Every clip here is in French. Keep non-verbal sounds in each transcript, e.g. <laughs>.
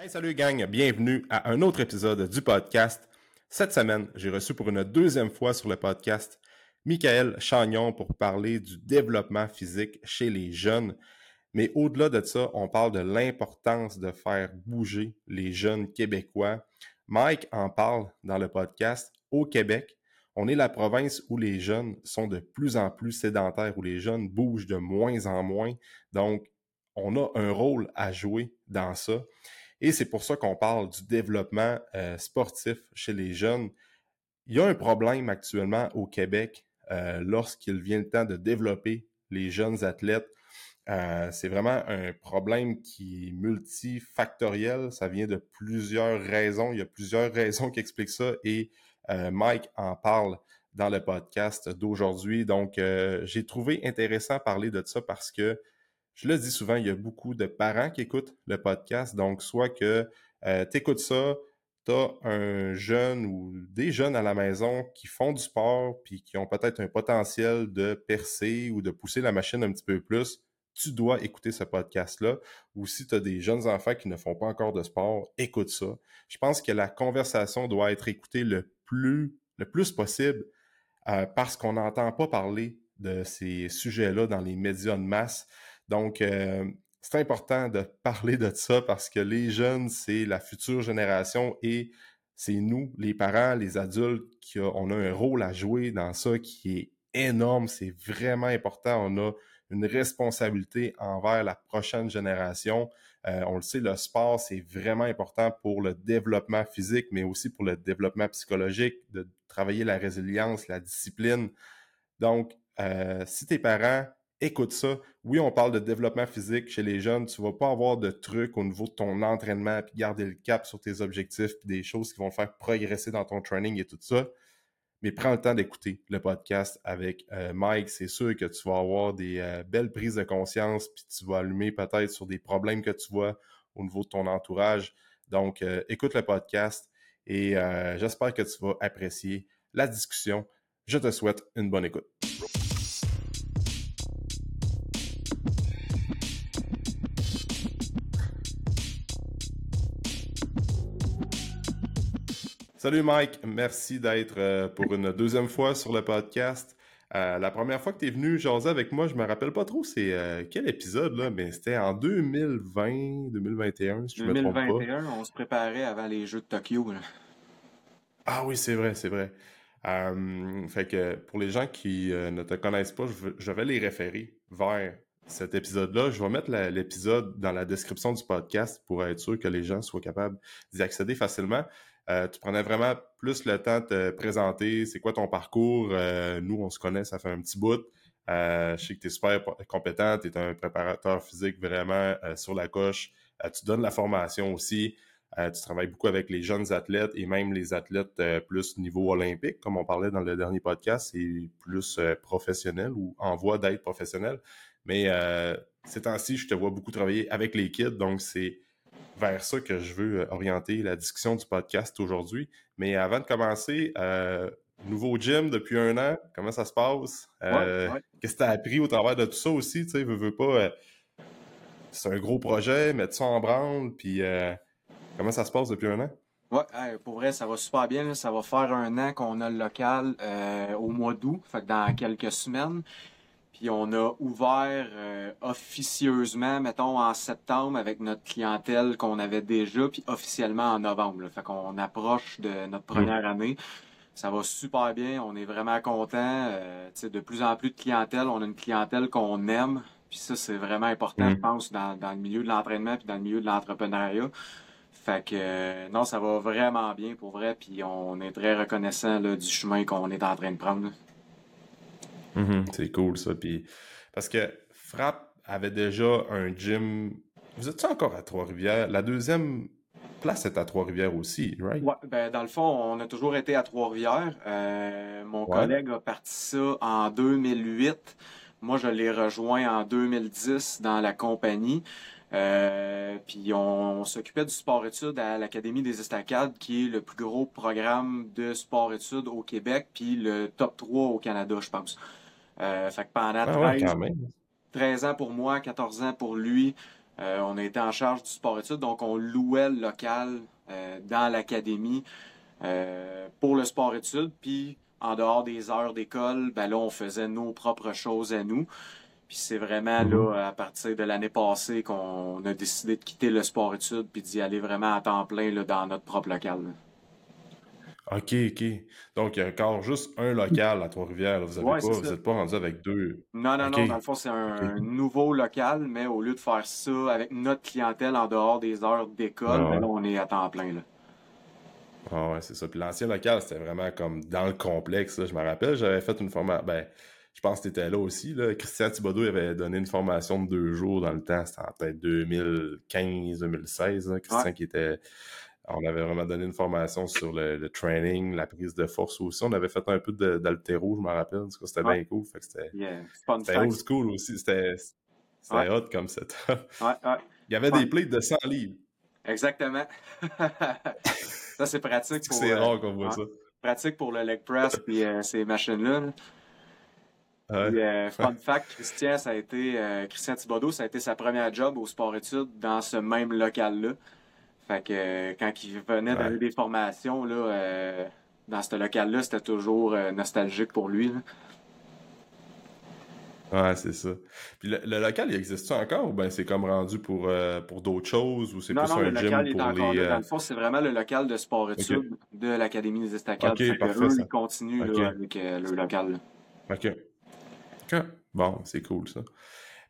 Hey, salut gang, bienvenue à un autre épisode du podcast. Cette semaine, j'ai reçu pour une deuxième fois sur le podcast Michael Chagnon pour parler du développement physique chez les jeunes. Mais au-delà de ça, on parle de l'importance de faire bouger les jeunes québécois. Mike en parle dans le podcast. Au Québec, on est la province où les jeunes sont de plus en plus sédentaires, où les jeunes bougent de moins en moins. Donc, on a un rôle à jouer dans ça. Et c'est pour ça qu'on parle du développement euh, sportif chez les jeunes. Il y a un problème actuellement au Québec euh, lorsqu'il vient le temps de développer les jeunes athlètes. Euh, c'est vraiment un problème qui est multifactoriel. Ça vient de plusieurs raisons. Il y a plusieurs <laughs> raisons qui expliquent ça et Mike en parle dans le podcast d'aujourd'hui. Donc, j'ai trouvé intéressant parler de ça parce que je le dis souvent, il y a beaucoup de parents qui écoutent le podcast. Donc, soit que euh, tu écoutes ça, tu as un jeune ou des jeunes à la maison qui font du sport puis qui ont peut-être un potentiel de percer ou de pousser la machine un petit peu plus, tu dois écouter ce podcast-là. Ou si tu as des jeunes enfants qui ne font pas encore de sport, écoute ça. Je pense que la conversation doit être écoutée le plus, le plus possible euh, parce qu'on n'entend pas parler de ces sujets-là dans les médias de masse. Donc, euh, c'est important de parler de ça parce que les jeunes, c'est la future génération et c'est nous, les parents, les adultes, qui on a un rôle à jouer dans ça qui est énorme. C'est vraiment important. On a une responsabilité envers la prochaine génération. Euh, on le sait, le sport, c'est vraiment important pour le développement physique, mais aussi pour le développement psychologique, de travailler la résilience, la discipline. Donc, euh, si tes parents écoute ça. Oui, on parle de développement physique chez les jeunes. Tu vas pas avoir de trucs au niveau de ton entraînement, puis garder le cap sur tes objectifs, puis des choses qui vont faire progresser dans ton training et tout ça. Mais prends le temps d'écouter le podcast avec euh, Mike. C'est sûr que tu vas avoir des euh, belles prises de conscience, puis tu vas allumer peut-être sur des problèmes que tu vois au niveau de ton entourage. Donc, euh, écoute le podcast et j'espère que tu vas apprécier la discussion. Je te souhaite une bonne écoute. Salut Mike, merci d'être euh, pour une deuxième fois sur le podcast. Euh, la première fois que tu es venu jaser avec moi, je me rappelle pas trop c'est euh, quel épisode là, mais c'était en 2020, 2021 si je 2021, me trompe pas. 2021, on se préparait avant les Jeux de Tokyo. Ah oui, c'est vrai, c'est vrai. fait que pour les gens qui ne te connaissent pas, je, vais les référer vers cet épisode-là. Je vais mettre l'épisode dans la description du podcast pour être sûr que les gens soient capables d'y accéder facilement. Euh, tu prenais vraiment plus le temps de te présenter, c'est quoi ton parcours? Euh, nous, on se connaît, ça fait un petit bout. Euh, je sais que tu es super compétent, tu es un préparateur physique vraiment sur la coche. tu donnes la formation aussi. tu travailles beaucoup avec les jeunes athlètes et même les athlètes plus niveau olympique, comme on parlait dans le dernier podcast, c'est plus professionnel ou en voie d'être professionnel. Mais ces temps-ci, je te vois beaucoup travailler avec les kids, donc c'est vers ça que je veux euh, orienter la discussion du podcast aujourd'hui. Mais avant de commencer, euh, nouveau gym depuis un an, comment ça se passe? Euh, qu'est-ce que tu as appris au travers de tout ça aussi? Tu sais, veux, veux pas. c'est un gros projet, mettre ça en branle, puis comment ça se passe depuis un an? Ouais, pour vrai, ça va super bien. Ça va faire un an qu'on a le local au mois d'août, fait que dans quelques semaines. Puis on a ouvert euh, officieusement, mettons, en septembre avec notre clientèle qu'on avait déjà, puis officiellement en novembre. Fait qu'on approche de notre mm. première année. Ça va super bien, on est vraiment content. Euh, de plus en plus de clientèle, on a une clientèle qu'on aime. Puis ça, c'est vraiment important, je mm. pense, dans, dans le milieu de l'entraînement puis dans le milieu de l'entrepreneuriat. Fait que euh, non, ça va vraiment bien pour vrai, puis on est très reconnaissant là, du chemin qu'on est en train de prendre. Mhm, c'est cool ça. Puis, parce que Frappe avait déjà un gym. Vous êtes encore à Trois-Rivières? La deuxième place est à Trois-Rivières aussi, right? Ouais, ben, dans le fond, on a toujours été à Trois-Rivières. Euh, mon collègue a parti ça en 2008. Moi, je l'ai rejoint en 2010 dans la compagnie. Euh, puis on, s'occupait du sport-études à l'Académie des Estacades, qui est le plus gros programme de sport-études au Québec, puis le top 3 au Canada, je pense. Euh, fait que pendant 13, ah ans pour moi, 14 ans pour lui, on a été en charge du sport-études, donc on louait le local dans l'académie pour le sport-études. Puis en dehors des heures d'école, ben là, on faisait nos propres choses à nous. Puis c'est vraiment là, mhm. à partir de l'année passée, qu'on a décidé de quitter le sport-études puis d'y aller vraiment à temps plein là, dans notre propre local. OK, OK. Donc, il y a encore juste un local à Trois-Rivières. Vous n'êtes pas, rendu avec deux. Non, non, non. Dans le fond, c'est un, nouveau local, mais au lieu de faire ça avec notre clientèle en dehors des heures d'école, ah ben on est à temps plein. Là. Ah ouais, c'est ça. Puis l'ancien local, c'était vraiment comme dans le complexe. Je me rappelle, j'avais fait une formation. Ben, je pense que tu étais là aussi. Là. Christian Thibodeau avait donné une formation de deux jours dans le temps. C'était en peut-être 2015-2016. Christian qui était. On avait vraiment donné une formation sur le, training, la prise de force aussi. On avait fait un peu d'altéro, je me rappelle. C'était bien cool. c'était old school aussi. C'était hot comme ça. Il y avait des plates de 100 livres. Exactement. <laughs> Ça, c'est pratique pour. C'est rare qu'on voit ça. Pratique pour le leg press <laughs> et euh, ces machines-là. Euh, fun fact, Christian, ça a été euh, Christian Thibodeau, ça a été sa première job au sport-études dans ce même local-là. Fait que quand il venait donner des formations là, dans ce local-là, c'était toujours nostalgique pour lui. Ouais, c'est ça. Puis le, local, il existe encore ou bien c'est comme rendu pour, euh, pour d'autres choses ou c'est plus un gym pour les... Dans le euh, fond, c'est vraiment le local de sport-études de l'Académie des Estacades. Ok, parfait, eux, ils continuent avec euh, le local. OK. OK. Bon, c'est cool ça.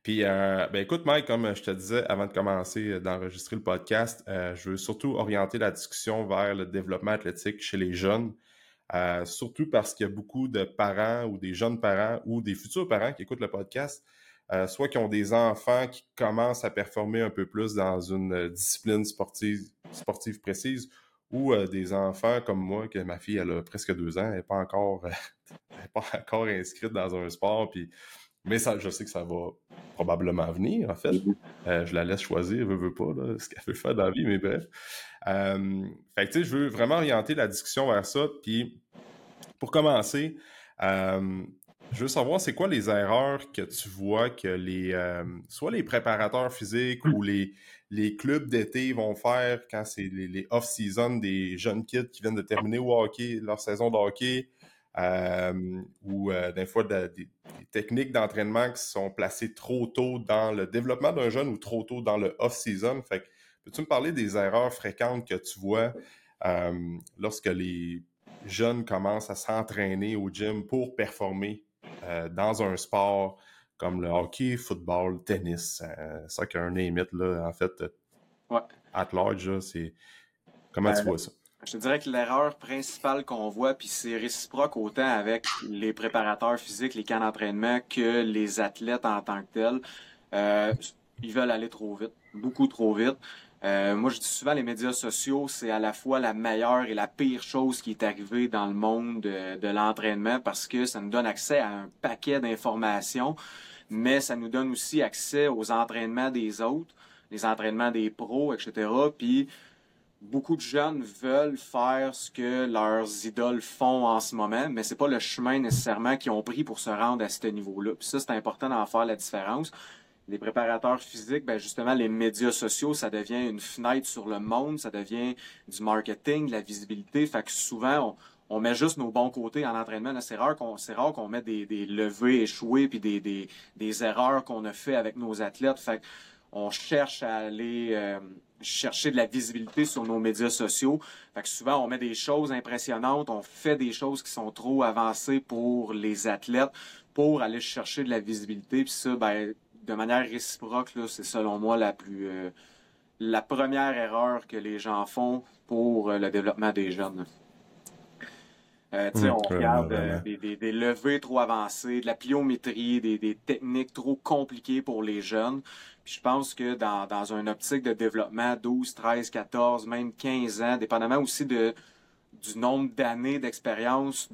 Puis, ben écoute, Mike, comme je te disais avant de commencer d'enregistrer le podcast, je veux surtout orienter la discussion vers le développement athlétique chez les jeunes. Euh, surtout parce qu'il y a beaucoup de parents ou des jeunes parents ou des futurs parents qui écoutent le podcast, euh, soit qui ont des enfants qui commencent à performer un peu plus dans une euh, discipline sportive, sportive précise, ou des enfants comme moi, que ma fille, elle a presque deux ans, elle n'est pas encore, <laughs> pas encore inscrite dans un sport, puis mais ça, je sais que ça va probablement venir, en fait. Mm-hmm. je la laisse choisir, elle veut, veut pas, là, <laughs> ce qu'elle veut faire dans la vie, mais bref. Euh, fait que, tu sais, je veux vraiment orienter la discussion vers ça. Puis, pour commencer, euh, je veux savoir, c'est quoi les erreurs que tu vois que les, euh, soit les préparateurs physiques ou les, les clubs d'été vont faire quand c'est les, off-season des jeunes kids qui viennent de terminer au hockey, leur saison de hockey, ou des fois des, techniques d'entraînement qui sont placées trop tôt dans le développement d'un jeune ou trop tôt dans le off-season. Fait que Peux-tu me parler des erreurs fréquentes que tu vois euh, lorsque les jeunes commencent à s'entraîner au gym pour performer euh, dans un sport comme le hockey, football, tennis, euh, soccer, name it, là, en fait, ouais. at large, c'est... Comment tu vois ça? Je te dirais que l'erreur principale qu'on voit, puis c'est réciproque autant avec les préparateurs physiques, les camps d'entraînement, que les athlètes en tant que tels, ils veulent aller trop vite, beaucoup trop vite. Euh, moi, je dis souvent, les médias sociaux, c'est à la fois la meilleure et la pire chose qui est arrivée dans le monde de, l'entraînement parce que ça nous donne accès à un paquet d'informations, mais ça nous donne aussi accès aux entraînements des autres, les entraînements des pros, etc. Puis, beaucoup de jeunes veulent faire ce que leurs idoles font en ce moment, mais c'est pas le chemin nécessairement qu'ils ont pris pour se rendre à ce niveau-là. Ça, c'est important d'en faire la différence les préparateurs physiques, ben justement, les médias sociaux, ça devient une fenêtre sur le monde, ça devient du marketing, de la visibilité. Fait que souvent, on, met juste nos bons côtés en entraînement. C'est rare qu'on c'est rare qu'on mette des, levées échouées puis des, des, des erreurs qu'on a fait avec nos athlètes. Fait on cherche à aller euh, chercher de la visibilité sur nos médias sociaux. Fait que souvent, on met des choses impressionnantes, on fait des choses qui sont trop avancées pour les athlètes pour aller chercher de la visibilité. Puis ça, ben, de manière réciproque, c'est selon moi la plus euh, la première erreur que les gens font pour euh, le développement des jeunes. Euh, mmh, on regarde des, levées trop avancées, de la pliométrie, des, techniques trop compliquées pour les jeunes. Je pense que dans, une optique de développement 12, 13, 14, même 15 ans, dépendamment aussi du nombre d'années d'expérience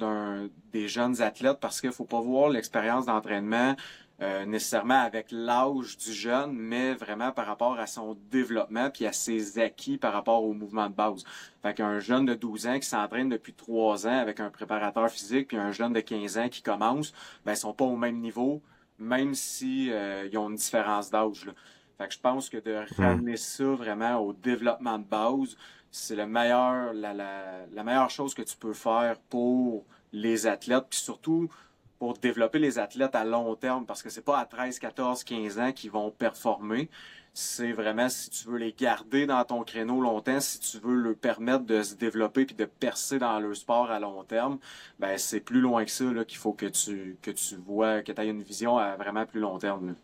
des jeunes athlètes, parce qu'il ne faut pas voir l'expérience d'entraînement euh, nécessairement avec l'âge du jeune, mais vraiment par rapport à son développement puis à ses acquis par rapport au mouvement de base. Fait qu'un jeune de 12 ans qui s'entraîne depuis 3 ans avec un préparateur physique puis un jeune de 15 ans qui commence, ben ils sont pas au même niveau, même si euh, ils ont une différence d'âge. Fait que je pense que de ramener ça vraiment au développement de base, c'est le meilleur, la, la, la, meilleure chose que tu peux faire pour les athlètes, puis surtout pour développer les athlètes à long terme, parce que c'est pas à 13, 14, 15 ans qu'ils vont performer. C'est vraiment si tu veux les garder dans ton créneau longtemps, si tu veux leur permettre de se développer puis de percer dans leur sport à long terme, ben c'est plus loin que ça qu'il faut que tu que tu vois, que tu aies une vision à vraiment plus long terme.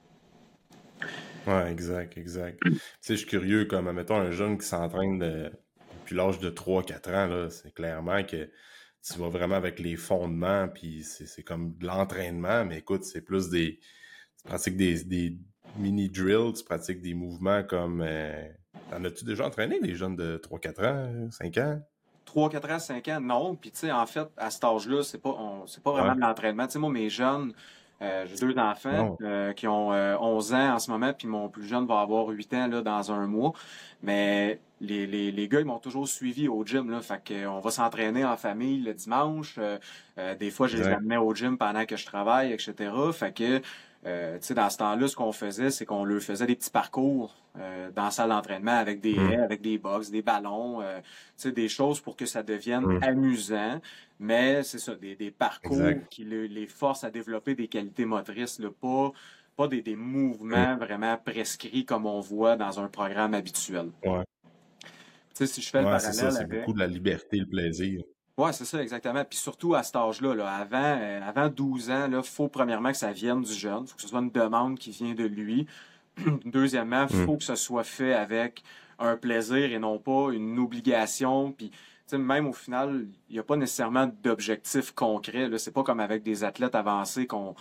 Ouais, exact, exact. tu sais, je suis curieux, comme, mettons, un jeune qui s'entraîne depuis l'âge de 3-4 ans, là, c'est clairement que tu vas vraiment avec les fondements, puis c'est comme de l'entraînement, mais écoute, c'est plus des. Pratiques des, des mini-drills, tu pratiques des mouvements comme. Euh, en as-tu déjà entraîné des jeunes de 3-4 ans, 5 ans? 3, 4 ans, 5 ans, non. Puis, tu sais, en fait, à cet âge-là, c'est pas, c'est pas vraiment de l'entraînement. Tu sais, moi, mes jeunes, euh, j'ai deux enfants euh, qui ont 11 ans en ce moment, puis mon plus jeune va avoir 8 ans là, dans un mois. Mais les, les, les gars, ils m'ont toujours suivi au gym. Là, fait qu'on va s'entraîner en famille le dimanche. Euh, euh, des fois, je les amenais au gym pendant que je travaille, etc. Fait que, euh, dans ce temps-là, ce qu'on faisait, c'est qu'on leur faisait des petits parcours dans la salle d'entraînement avec des haies, avec des box, des ballons, sais, des choses pour que ça devienne mmh. amusant. Mais c'est ça, des, des parcours qui le, les forcent à développer des qualités motrices, pas pas des, des mouvements mmh. vraiment prescrits comme on voit dans un programme habituel. Ouais si je fais le parallèle. C'est c'est beaucoup de la liberté et le plaisir. Oui, c'est ça, exactement. Puis surtout à cet âge-là, là, avant, euh, avant 12 ans, il faut premièrement que ça vienne du jeune. Il faut que ce soit une demande qui vient de lui. <clears throat> Deuxièmement, il faut mm. que ce soit fait avec un plaisir et non pas une obligation. Puis même au final, il n'y a pas nécessairement d'objectif concret. C'est pas comme avec des athlètes avancés qu'on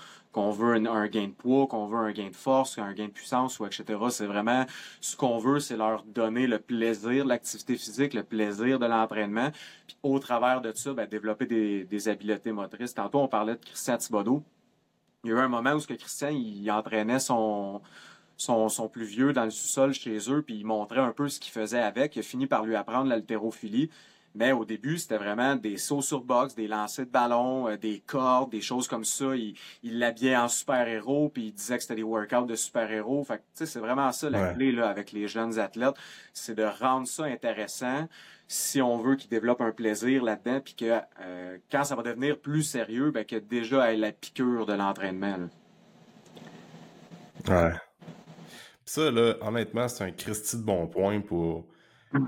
veut un, gain de poids, qu'on veut un gain de force, un gain de puissance, ou etc. C'est vraiment ce qu'on veut, c'est leur donner le plaisir de l'activité physique, le plaisir de l'entraînement, puis au travers de ça, ben, développer des, des, habiletés motrices. Tantôt, on parlait de Christian Thibodeau. Il y a eu un moment où ce que Christian, il entraînait son, son, son, plus vieux dans le sous-sol chez eux, puis il montrait un peu ce qu'il faisait avec. Il a fini par lui apprendre l'haltérophilie. Mais au début, c'était vraiment des sauts sur box, des lancers de ballon, euh, des cordes, des choses comme ça. Il, l'habillait en super-héros, puis il disait que c'était des workouts de super-héros. Fait que, c'est vraiment ça la clé là, avec les jeunes athlètes. C'est de rendre ça intéressant si on veut qu'ils développent un plaisir là-dedans, puis que euh, quand ça va devenir plus sérieux, ben, que déjà ait la piqûre de l'entraînement. Ouais. ça, là, honnêtement, c'est un Christy de bon point pour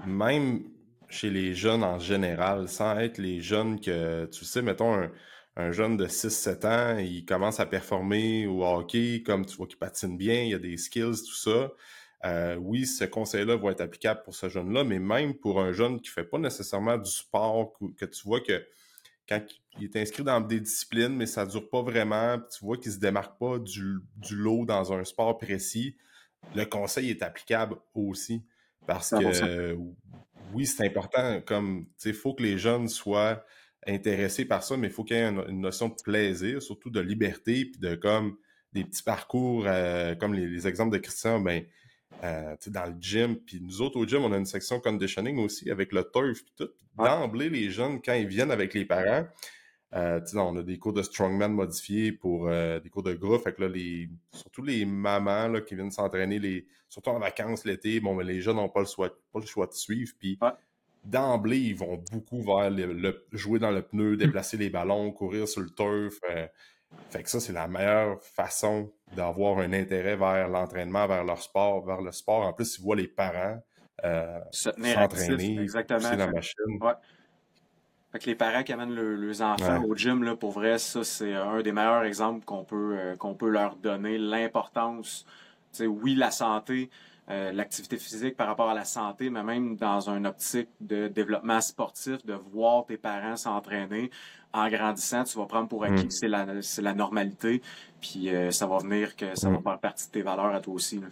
même chez les jeunes en général, sans être les jeunes que, tu sais, mettons un, jeune de 6-7 ans, il commence à performer au hockey, comme tu vois qu'il patine bien, il y a des skills, tout ça. Euh, oui, ce conseil-là va être applicable pour ce jeune-là, mais même pour un jeune qui fait pas nécessairement du sport, que tu vois que quand il est inscrit dans des disciplines, mais ça dure pas vraiment, tu vois qu'il se démarque pas du, du lot dans un sport précis, le conseil est applicable aussi. Parce que oui, c'est important, comme, il faut que les jeunes soient intéressés par ça, mais il faut qu'il y ait une, notion de plaisir, surtout de liberté, puis de comme des petits parcours, euh, comme les, exemples de Christian, ben, euh, dans le gym, puis nous autres au gym, on a une section conditioning aussi avec le turf, puis tout. D'emblée, les jeunes, quand ils viennent avec les parents, euh, on a des cours de strongman modifiés pour euh, des cours de groupe. Fait que là, les, surtout les mamans là, qui viennent s'entraîner, les, surtout en vacances l'été, bon, mais les jeunes n'ont pas le choix, pas le choix de suivre. Puis d'emblée, ils vont beaucoup vers le, jouer dans le pneu, déplacer les ballons, courir sur le turf. Euh. fait que ça, c'est la meilleure façon d'avoir un intérêt vers l'entraînement, vers leur sport, vers le sport. En plus, ils voient les parents s'entraîner, pousser la machine. Fait que les parents qui amènent leurs enfants au gym, là, pour vrai, ça, c'est un des meilleurs exemples qu'on peut, euh, qu'on peut leur donner. L'importance, oui, la santé, euh, l'activité physique par rapport à la santé, mais même dans un optique de développement sportif, de voir tes parents s'entraîner en grandissant, tu vas prendre pour acquis mm. que c'est la, c'est la normalité, puis euh, ça va venir que ça va mm. faire partie de tes valeurs à toi aussi. Là.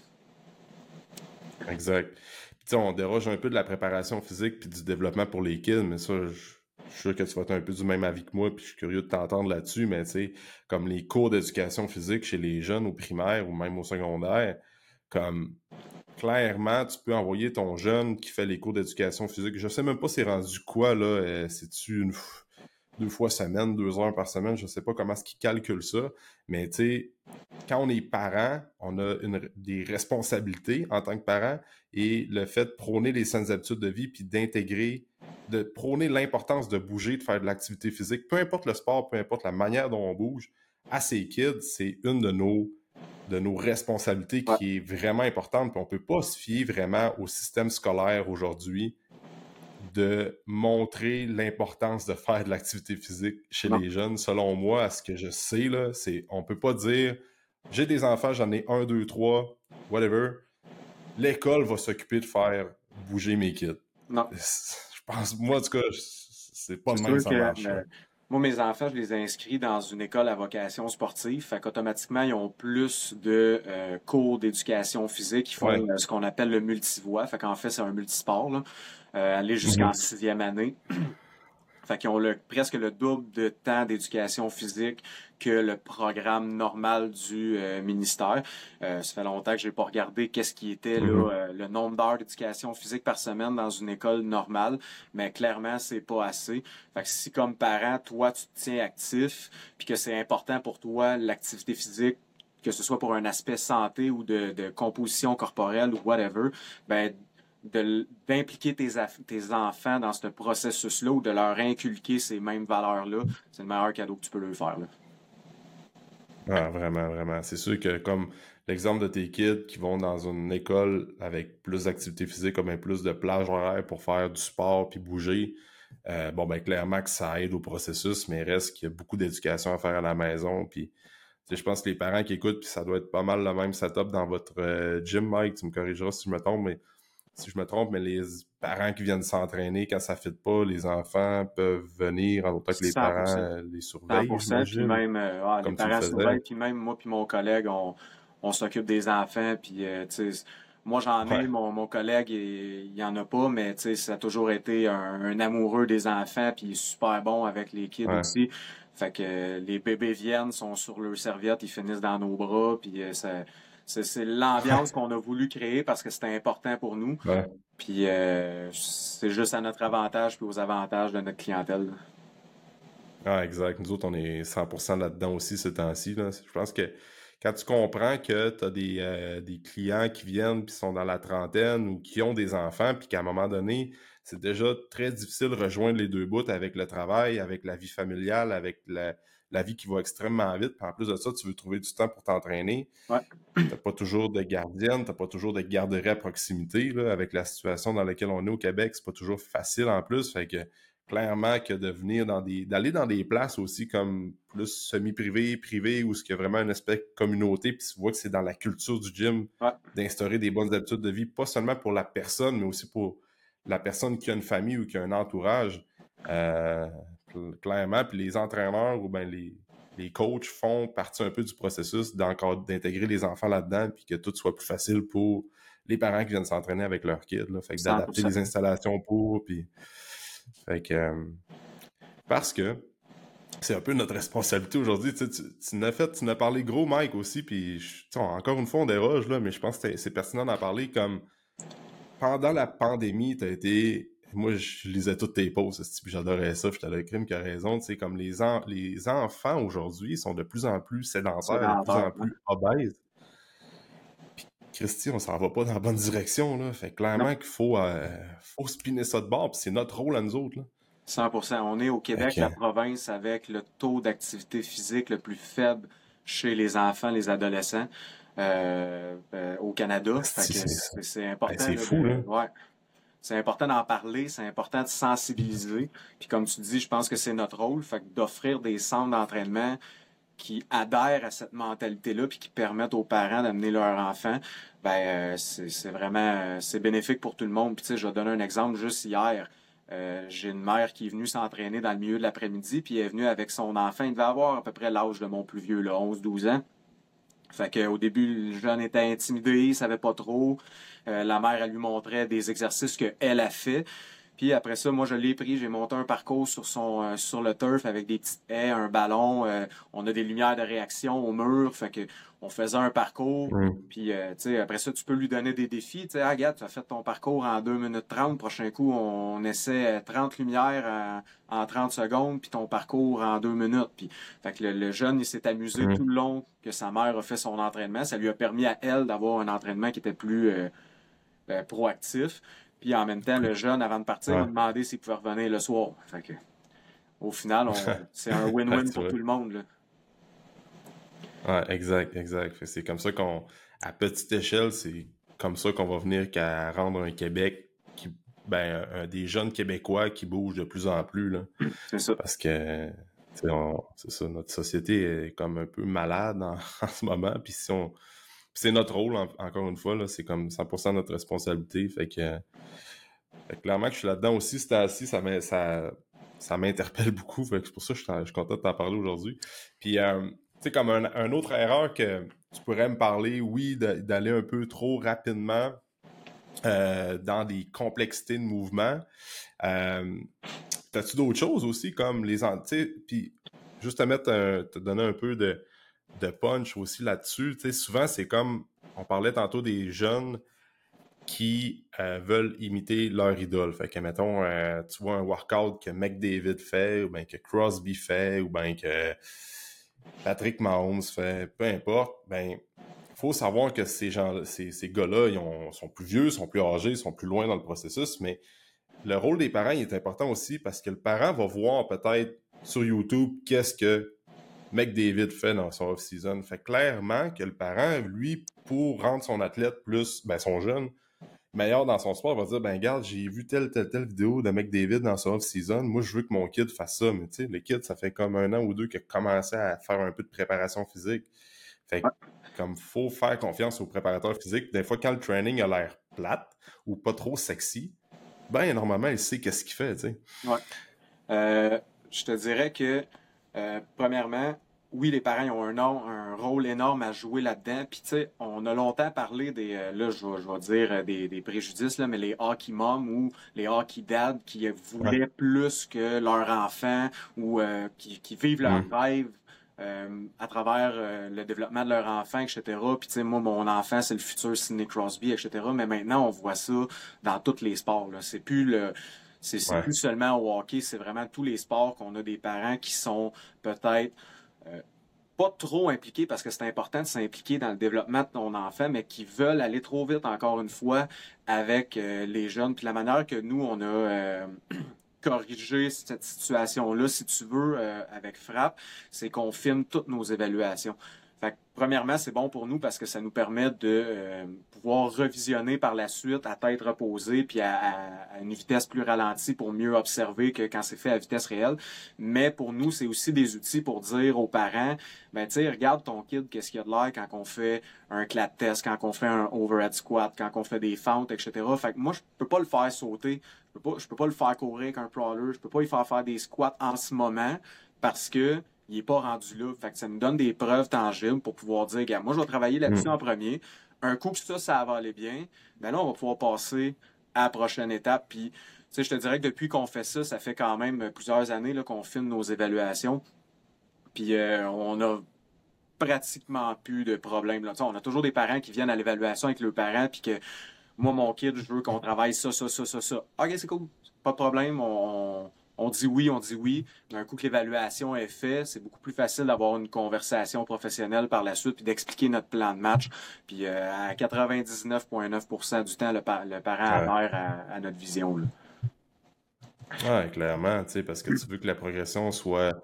Exact. Puis, on déroge un peu de la préparation physique puis du développement pour les kids, mais ça, je je suis sûr que tu vas être un peu du même avis que moi, puis je suis curieux de t'entendre là-dessus, mais tu sais, comme les cours d'éducation physique chez les jeunes au primaire ou même au secondaire, comme clairement, tu peux envoyer ton jeune qui fait les cours d'éducation physique. Je sais même pas c'est rendu quoi, là. Euh, c'est-tu une, deux fois semaine, deux heures par semaine, je sais pas comment est-ce qu'ils calculent ça, mais tu sais, quand on est parent, on a des responsabilités en tant que parent et le fait de prôner les saines habitudes de vie puis d'intégrer, de prôner l'importance de bouger, de faire de l'activité physique, peu importe le sport, peu importe la manière dont on bouge, à ces kids, c'est une de nos de nos responsabilités qui est vraiment importante. Puis on ne peut pas se fier vraiment au système scolaire aujourd'hui de montrer l'importance de faire de l'activité physique chez les jeunes. Selon moi, à ce que je sais, là, c'est on peut pas dire j'ai des enfants, j'en ai un, deux, trois, whatever. L'école va s'occuper de faire bouger mes kids. Non. Pense, moi, en tout cas, c'est pas le même ça marche. Moi, mes enfants, je les ai inscrits dans une école à vocation sportive. Fait qu'automatiquement, ils ont plus de euh, cours d'éducation physique. Ils font euh, ce qu'on appelle le multivoie. Fait qu'en fait, c'est un multisport. Là. Euh, aller jusqu'en mhm. sixième année. Fait qu'ils ont le, presque le double de temps d'éducation physique que le programme normal du euh, ministère. Euh, ça fait longtemps que j'ai pas regardé qu'est-ce qui était mhm. le nombre d'heures d'éducation physique par semaine dans une école normale, mais clairement c'est pas assez. Fait que si comme parent, toi tu te tiens actif, puis que c'est important pour toi l'activité physique que ce soit pour un aspect santé ou de, de composition corporelle ou whatever, ben d'impliquer tes, tes enfants dans ce processus-là ou de leur inculquer ces mêmes valeurs-là, c'est le meilleur cadeau que tu peux leur faire. Ah, vraiment, vraiment. C'est sûr que comme l'exemple de tes kids qui vont dans une école avec plus d'activité physique, comme plus de plage horaire pour faire du sport puis bouger, euh, bon, ben clairement que ça aide au processus, mais reste qu'il y a beaucoup d'éducation à faire à la maison. Puis, je pense que les parents qui écoutent, puis ça doit être pas mal le même setup dans votre euh, gym, Mike, tu me corrigeras si je me trompe, mais si je me trompe, mais les parents qui viennent s'entraîner, quand ça ne fit pas, les enfants peuvent venir en autant que les parents euh, les surveillent. 100%, puis même, euh, ah, les parents surveillent, puis même moi puis mon collègue, on, s'occupe des enfants, puis euh, moi j'en ai, mon, collègue, il, n'y en a pas, mais ça a toujours été un, amoureux des enfants, puis il est super bon avec les kids aussi. Fait que les bébés viennent, sont sur leur serviette, ils finissent dans nos bras, puis ça c'est l'ambiance qu'on a voulu créer parce que c'était important pour nous. Puis euh, c'est juste à notre avantage puis aux avantages de notre clientèle. Ah, exact. Nous autres, on est 100% là-dedans aussi ce temps-ci. Je pense que quand tu comprends que tu as euh, des, clients qui viennent puis sont dans la trentaine ou qui ont des enfants, puis qu'à un moment donné, c'est déjà très difficile de rejoindre les deux bouts avec le travail, avec la vie familiale, avec la, la vie qui va extrêmement vite. Puis en plus de ça, tu veux trouver du temps pour t'entraîner. Ouais. Tu n'as pas toujours de gardienne, tu n'as pas toujours de garderie à proximité. Là, avec la situation dans laquelle on est au Québec, c'est pas toujours facile en plus. Fait que clairement que de venir dans des. d'aller dans des places aussi comme plus semi-privé, privé, où il y a vraiment un aspect communauté, puis tu vois que c'est dans la culture du gym d'instaurer des bonnes habitudes de vie, pas seulement pour la personne, mais aussi pour la personne qui a une famille ou qui a un entourage. Euh, clairement. Puis les entraîneurs ou ben les, les coachs font partie un peu du processus d'intégrer les enfants là-dedans, puis que tout soit plus facile pour les parents qui viennent s'entraîner avec leurs kids. Là. Fait que d'adapter les installations pour, puis... Fait que... Euh, parce que c'est un peu notre responsabilité aujourd'hui. Tu, tu, tu n'as fait, tu n'as parlé gros, Mike, aussi, puis encore une fois, on déroge, là, mais je pense que c'est pertinent d'en parler comme pendant la pandémie, tu as été moi, je lisais toutes tes posts, puis j'adorais ça. J'étais le crime qui a raison. C'est comme les, les enfants aujourd'hui sont de plus en plus sédentaires, de plus en plus obèses. Puis, Christy, on s'en va pas dans la bonne direction. Là. Fait clairement qu'il faut, euh, faut spinner ça de bord, puis c'est notre rôle à nous autres. Là. 100% On est au Québec, la province avec le taux d'activité physique le plus faible chez les enfants, les adolescents. Euh, euh, au Canada. C'est important. c'est fou, là. Ouais c'est important d'en parler, c'est important de sensibiliser. Puis comme tu dis, je pense que c'est notre rôle, fait d'offrir des centres d'entraînement qui adhèrent à cette mentalité-là puis qui permettent aux parents d'amener leurs enfants, ben euh, c'est vraiment euh, c'est bénéfique pour tout le monde. Puis tu sais, je vais donner un exemple juste hier. Euh, j'ai une mère qui est venue s'entraîner dans le milieu de l'après-midi, puis est venue avec son enfant. Il devait avoir à peu près l'âge de mon plus vieux, là, 11-12 ans. Fait qu'au début, le jeune était intimidé, il savait pas trop. Euh, la mère, lui montrait des exercices qu'elle a fait. Puis après ça, moi, je l'ai pris, j'ai monté un parcours sur son euh, sur le turf avec des petites haies, un ballon. Euh, on a des lumières de réaction au mur. Fait que on faisait un parcours. Puis, euh, tu sais, après ça, tu peux lui donner des défis. Tu sais, ah, regarde, tu as fait ton parcours en 2 minutes 30. Prochain coup, on, essaie 30 lumières en, 30 secondes, puis ton parcours en 2 minutes. Puis, fait que le, jeune, il s'est amusé tout le long que sa mère a fait son entraînement. Ça lui a permis à elle d'avoir un entraînement qui était plus ben, proactif. Puis en même temps, le jeune, avant de partir, m'a demandé s'il pouvait revenir le soir. Fait que, au final, <laughs> c'est un win-win pour tout le monde. Là. Ouais, exact, exact. C'est comme ça qu'on, à petite échelle, c'est comme ça qu'on va venir qu'à rendre un Québec qui, ben, un, des jeunes Québécois qui bougent de plus en plus. Là. <clears throat> C'est ça. Parce que, c'est ça, notre société est comme un peu malade en, <laughs> en ce moment. Puis si on, c'est notre rôle, encore une fois, c'est comme 100% notre responsabilité. Fait que, clairement que je suis là-dedans aussi, c'était assis, ça, ça, ça m'interpelle <laughs> beaucoup. c'est pour ça que je, suis content de t'en parler aujourd'hui. Puis, euh, tu sais, comme un, autre erreur que tu pourrais me parler, oui, d'aller un peu trop rapidement euh, dans des complexités de mouvement. Euh, T'as-tu d'autres choses aussi, comme les... Puis, juste te mettre, te donner un peu de de punch aussi là-dessus. souvent, c'est comme, on parlait tantôt des jeunes qui euh, veulent imiter leur idole. Fait que, mettons, euh, tu vois un workout que McDavid fait, ou bien que Crosby fait, ou bien que Patrick Mahomes fait, peu importe, ben, faut savoir que ces gens ces, ces gars-là, ils sont plus vieux, sont plus âgés, sont plus loin dans le processus, mais le rôle des parents est important aussi parce que le parent va voir peut-être sur YouTube qu'est-ce que McDavid fait dans son off-season. Fait clairement que le parent, lui, pour rendre son athlète plus, ben, son jeune, meilleur dans son sport, va dire, ben, regarde, j'ai vu telle, telle, telle vidéo de McDavid dans son off-season. Moi, je veux que mon kid fasse ça. Mais tu sais, le kid, ça fait comme un an ou deux qu'il a commencé à faire un peu de préparation physique. Fait que, comme faut faire confiance au préparateur physique, des fois, quand le training a l'air plate ou pas trop sexy, ben, normalement, il sait qu'est-ce qu'il fait, tu sais. Ouais. Euh, je te dirais que euh, premièrement, oui, les parents ont un, un rôle énorme à jouer là-dedans. Puis, tu sais, on a longtemps parlé des, euh, là, je vais, dire euh, des, préjudices, là, mais les hockey moms ou les hockey dads qui voulaient plus que leur enfant ou qui, vivent leur rêve à travers le développement de leur enfant, etc. Puis, tu sais, moi, mon enfant, c'est le futur Sidney Crosby, etc. Mais maintenant, on voit ça dans tous les sports. C'est plus le c'est plus seulement au hockey, c'est vraiment tous les sports qu'on a des parents qui sont peut-être euh, pas trop impliqués parce que c'est important de s'impliquer dans le développement de ton enfant, mais qui veulent aller trop vite encore une fois avec euh, les jeunes. Puis la manière que nous, on a euh, <clears throat> corrigé cette situation-là, si tu veux, avec Frappe, c'est qu'on filme toutes nos évaluations. Fait premièrement, c'est bon pour nous parce que ça nous permet de euh, pouvoir revisionner par la suite à tête reposée puis à, une vitesse plus ralentie pour mieux observer que quand c'est fait à vitesse réelle. Mais pour nous, c'est aussi des outils pour dire aux parents, ben tu sais, regarde ton kid, qu'est-ce qu'il y a de l'air quand on fait un clat test, quand on fait un overhead squat, quand on fait des fentes, etc. Fait que moi, je peux pas le faire sauter, je peux pas, je peux pas le faire courir avec un crawler, je peux pas y faire faire des squats en ce moment parce que il n'est pas rendu là. Fait que ça nous donne des preuves tangibles pour pouvoir dire, regarde, moi, je vais travailler là-dessus mm. en premier. Un coup que ça, ça va aller bien, ben là, on va pouvoir passer à la prochaine étape. Puis, tu sais, je te dirais que depuis qu'on fait ça, ça fait quand même plusieurs années qu'on filme nos évaluations. Puis, euh, on a pratiquement plus de problèmes. Là. On a toujours des parents qui viennent à l'évaluation avec leurs parents, puis que moi, mon kid, je veux qu'on travaille ça, ça, ça, ça, ça. OK, c'est cool. Pas de problème. on, on dit oui, on dit oui. Mais un coup que l'évaluation est faite, c'est beaucoup plus facile d'avoir une conversation professionnelle par la suite puis d'expliquer notre plan de match. Puis euh, à 99,9% du temps, le, parent adhère à, notre vision. Là. Ouais, clairement, tu sais, parce que tu veux que la progression soit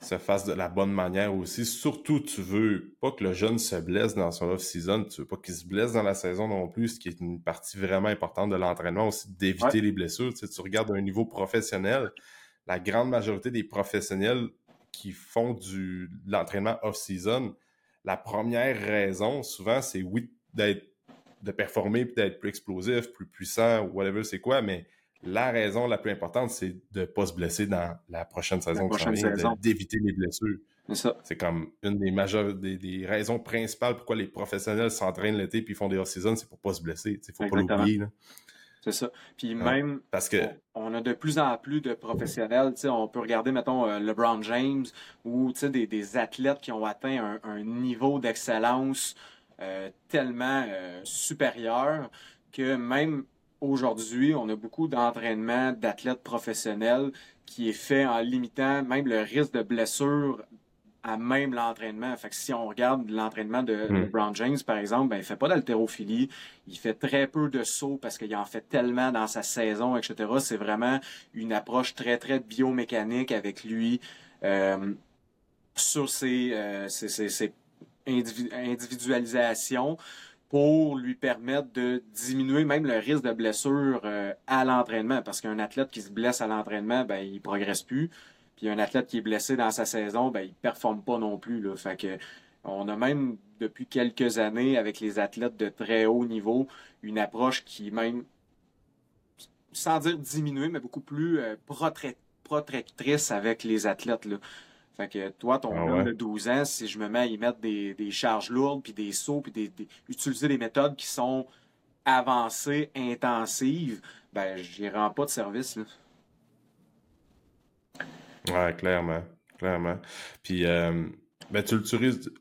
se fasse de la bonne manière aussi. Surtout, tu veux pas que le jeune se blesse dans son off-season, tu veux pas qu'il se blesse dans la saison non plus, ce qui est une partie vraiment importante de l'entraînement aussi, d'éviter les blessures. Tu, sais, tu regardes un niveau professionnel, la grande majorité des professionnels qui font du, de l'entraînement off-season, la première raison, souvent, c'est oui, d'être de performer, d'être plus explosif, plus puissant, whatever c'est quoi, mais la raison la plus importante, c'est de ne pas se blesser dans la prochaine saison, d'éviter les blessures. C'est comme une des majeures, des, raisons principales pourquoi les professionnels s'entraînent l'été puis font des off-season, c'est pour pas se blesser. Il faut pas l'oublier. C'est ça. Puis même, parce que... on, a de plus en plus de professionnels. On peut regarder, mettons, euh, LeBron James ou des, des athlètes qui ont atteint un, niveau d'excellence euh, tellement euh, supérieur que même aujourd'hui, on a beaucoup d'entraînement d'athlètes professionnels qui est fait en limitant même le risque de blessure à même l'entraînement. Fait que si on regarde l'entraînement de hmm. LeBron James, par exemple, ben, il fait pas d'haltérophilie. Il fait très peu de sauts parce qu'il en fait tellement dans sa saison, etc. C'est vraiment une approche très, très biomécanique avec lui euh, sur ses, euh, individualisations pour lui permettre de diminuer même le risque de blessure euh, à l'entraînement. Parce qu'un athlète qui se blesse à l'entraînement, ben, il progresse plus. Puis un athlète qui est blessé dans sa saison, ben, il performe pas non plus. Là. Fait que on a même depuis quelques années avec les athlètes de très haut niveau une approche qui même sans dire diminuer, mais beaucoup plus euh, protectrice avec les athlètes. Fait que toi, ton ah de 12 ans, si je me mets à y mettre des, charges lourdes, puis des sauts, puis des, utiliser des méthodes qui sont avancées, intensives, ben, j'y rends pas de service. Là. Ouais, clairement. Clairement. Puis, euh, ben, tu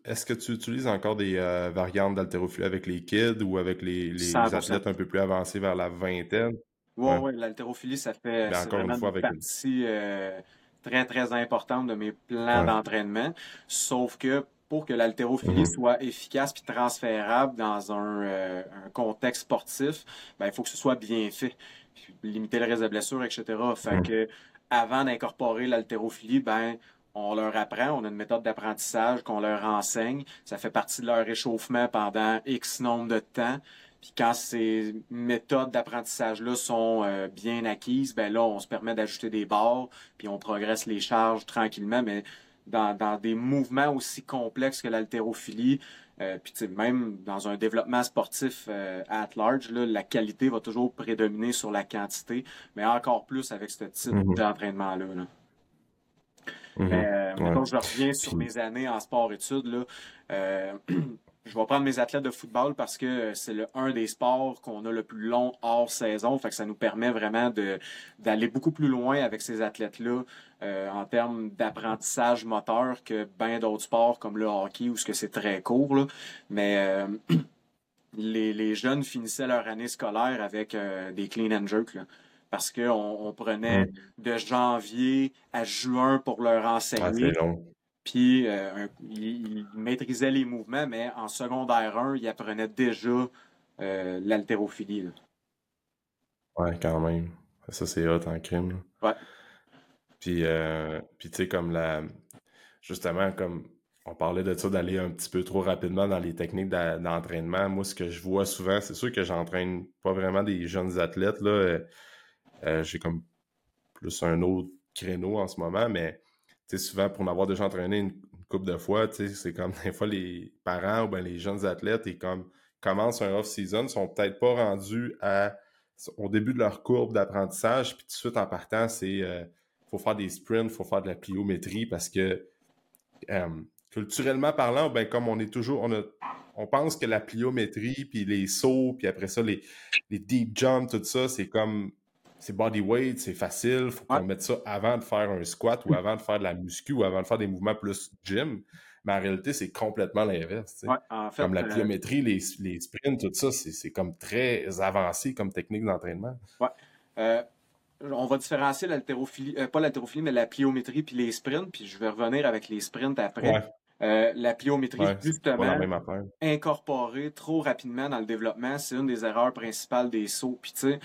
est-ce que tu utilises encore des euh, variantes d'haltérophilie avec les kids ou avec les, les athlètes un peu plus avancés vers la vingtaine? Oui, ouais, l'haltérophilie, ça fait ben, encore une, fois, avec partie euh, très, très importante de mes plans d'entraînement. Sauf que pour que l'haltérophilie mm-hmm. soit efficace puis transférable dans un, contexte sportif, ben, il faut que ce soit bien fait. Puis limiter le risque de blessure, etc. Fait mm. que avant d'incorporer l'haltérophilie, ben, on leur apprend, on a une méthode d'apprentissage qu'on leur enseigne. Ça fait partie de leur réchauffement pendant X nombre de temps. Puis quand ces méthodes d'apprentissage-là sont euh, bien acquises, ben là, on se permet d'ajouter des barres, puis on progresse les charges tranquillement, mais dans, dans des mouvements aussi complexes que l'haltérophilie, euh, puis même dans un développement sportif euh, at large, là, la qualité va toujours prédominer sur la quantité, mais encore plus avec ce type mm-hmm. d'entraînement-là. Là. Mm-hmm. Euh, je reviens sur mes années en sport-études, euh, <clears throat> je vais prendre mes athlètes de football parce que c'est le un des sports qu'on a le plus long hors saison. Fait que ça nous permet vraiment de d'aller beaucoup plus loin avec ces athlètes-là euh, en termes d'apprentissage moteur que bien d'autres sports comme le hockey où ce que c'est très court. Là. Mais euh, <clears throat> les, les, jeunes finissaient leur année scolaire avec euh, des clean and jerk. Là, parce qu'on on prenait de janvier à juin pour leur enseigner. Puis euh, il, maîtrisait les mouvements, mais en secondaire 1, il apprenait déjà euh, l'haltérophilie. Ouais, quand même. Ça, c'est hot en crime. Ouais. Puis, euh, puis tu sais, comme la. Justement, comme on parlait de ça, d'aller un petit peu trop rapidement dans les techniques d'entraînement. Moi, ce que je vois souvent, c'est sûr que j'entraîne pas vraiment des jeunes athlètes. là. J'ai comme plus un autre créneau en ce moment, mais souvent, pour m'avoir déjà entraîné une, couple de fois, c'est comme <laughs> des fois les parents ou ben, les jeunes athlètes, ils comme, commencent un off-season, sont peut-être pas rendus à, au début de leur courbe d'apprentissage, puis tout de suite en partant, c'est euh, faut faire des sprints, faut faire de la pliométrie parce que euh, culturellement parlant, ben, comme on est toujours, on, on pense que la pliométrie, puis les sauts, puis après ça, les, les deep jumps, tout ça, c'est comme c'est body weight, c'est facile, faut qu'on mette ça avant de faire un squat ou avant de faire de la muscu ou avant de faire des mouvements plus gym. Mais en réalité, c'est complètement l'inverse. comme la euh, pliométrie, les, les, sprints, tout ça, c'est comme très avancé comme technique d'entraînement. Ouais. Euh, on va différencier l'haltérophilie, euh, pas l'haltérophilie, mais la pliométrie puis les sprints, puis je vais revenir avec les sprints après. la pliométrie, justement, incorporée trop rapidement dans le développement, c'est une des erreurs principales des sauts. Puis tu sais,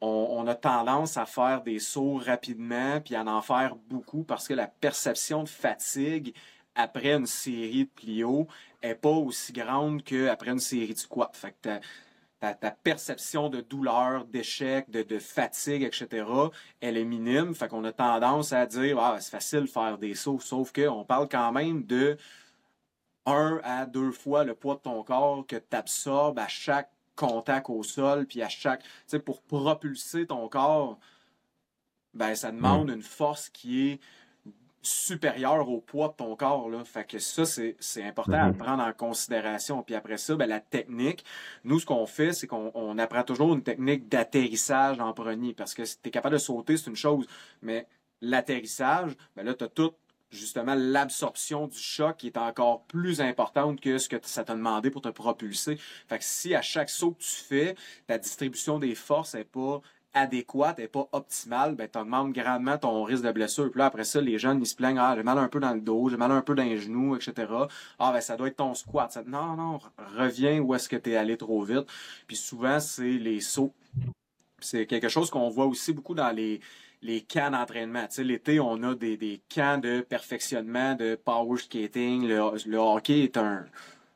on, a tendance à faire des sauts rapidement puis à en faire beaucoup parce que la perception de fatigue après une série de plio est pas aussi grande qu'après une série de squats. Fait ta, perception de douleur, d'échec, de, fatigue, etc., elle est minime. Fait qu'on a tendance à dire ah, c'est facile de faire des sauts, sauf qu'on parle quand même de un à deux fois le poids de ton corps que tu absorbes à chaque contact au sol, puis à chaque. Tu sais, pour propulser ton corps, ben, ça demande mm. une force qui est supérieur au poids de ton corps. Là. Fait que ça, c'est important à Mhm. prendre en considération. Puis après ça, ben, la technique, nous, ce qu'on fait, c'est qu'on on apprend toujours une technique d'atterrissage en premier. Parce que si tu es capable de sauter, c'est une chose. Mais l'atterrissage, ben là, tu as tout justement l'absorption du choc est encore plus importante que ce que ça t'a demandé pour te propulser. Fait que si à chaque saut que tu fais, ta distribution des forces n'est pas adéquate, n'est pas optimale, ben, augmentes grandement ton risque de blessure. Puis là, après ça, les jeunes, ils se plaignent, ah, j'ai mal un peu dans le dos, j'ai mal un peu dans les genoux, etc. Ah, ben, ça doit être ton squat. Non, non, reviens où est-ce que tu es allé trop vite. Puis souvent, c'est les sauts. C'est quelque chose qu'on voit aussi beaucoup dans les, les camps d'entraînement. L'été, on a des, des camps de perfectionnement, de power skating. Le, le hockey est un,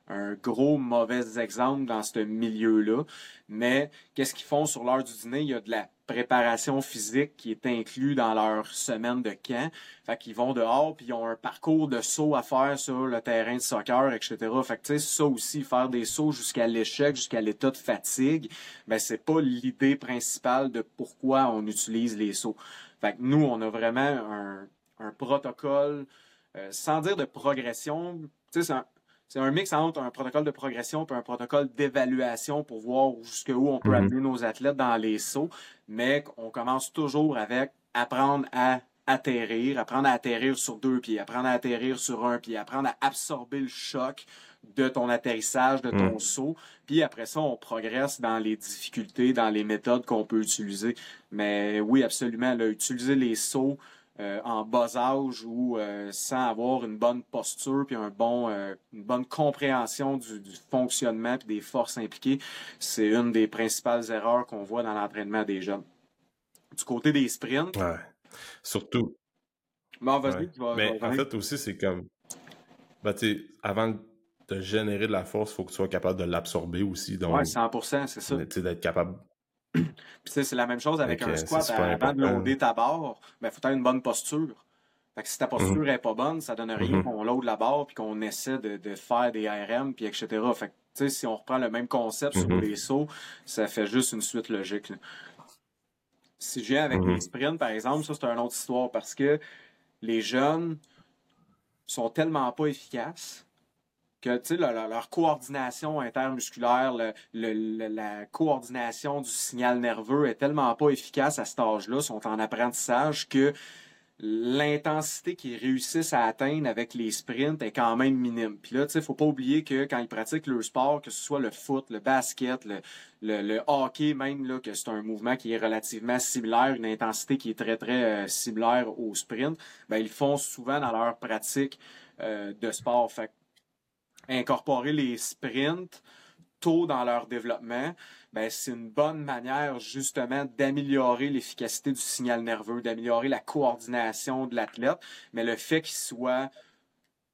un gros mauvais exemple dans ce milieu-là. Mais qu'est-ce qu'ils font sur l'heure du dîner? Il y a de la préparation physique qui est inclus dans leur semaine de camp. Fait qu'ils vont dehors, puis ils ont un parcours de saut à faire sur le terrain de soccer, etc. Fait que, ça aussi, faire des sauts jusqu'à l'échec, jusqu'à l'état de fatigue, ben, c'est pas l'idée principale de pourquoi on utilise les sauts. Fait que nous, on a vraiment un, un protocole, euh, sans dire de progression, c'est un, c'est un mix entre un protocole de progression et un protocole d'évaluation pour voir jusqu'où on peut Mhm. amener nos athlètes dans les sauts. Mais on commence toujours avec apprendre à atterrir, apprendre à atterrir sur deux pieds, apprendre à atterrir sur un pied, apprendre à absorber le choc de ton atterrissage, de ton Mhm. saut. Puis après ça, on progresse dans les difficultés, dans les méthodes qu'on peut utiliser. Mais oui, absolument, là, utiliser les sauts euh, en bas âge ou euh, sans avoir une bonne posture puis un bon, euh, une bonne compréhension du, du fonctionnement puis des forces impliquées, c'est une des principales erreurs qu'on voit dans l'entraînement des jeunes. Du côté des sprints, Ouais. Surtout. bon, ouais. Mais en fait, aussi, c'est comme. Ben, avant de générer de la force, il faut que tu sois capable de l'absorber aussi. Donc, Ouais, 100%, c'est ça. tu d'être capable. Puis c'est la même chose avec un squat. Avant de loader ta barre, ben, faut avoir une bonne posture. Fait que si ta posture est pas bonne, ça donne rien Mhm. qu'on load la barre puis qu'on essaie de, de faire des RM puis etc. Fait que, si on reprend le même concept sur Mhm. les sauts, ça fait juste une suite logique. là. Si je viens avec Mhm. les sprints, par exemple, ça, c'est une autre histoire parce que les jeunes sont tellement pas efficaces que tu sais, leur, coordination intermusculaire, le- la coordination du signal nerveux est tellement pas efficace à cet âge-là, sont en apprentissage que l'intensité qu'ils réussissent à atteindre avec les sprints est quand même minime. Puis là, tu sais, faut pas oublier que quand ils pratiquent leur sport, que ce soit le foot, le basket, le, le, hockey même, là, que c'est un mouvement qui est relativement similaire, une intensité qui est très, très euh, similaire au sprint, ben, ils font souvent dans leur pratique euh, de sport. Fait incorporer les sprints tôt dans leur développement, ben, c'est une bonne manière justement d'améliorer l'efficacité du signal nerveux, d'améliorer la coordination de l'athlète, mais le fait qu'il soit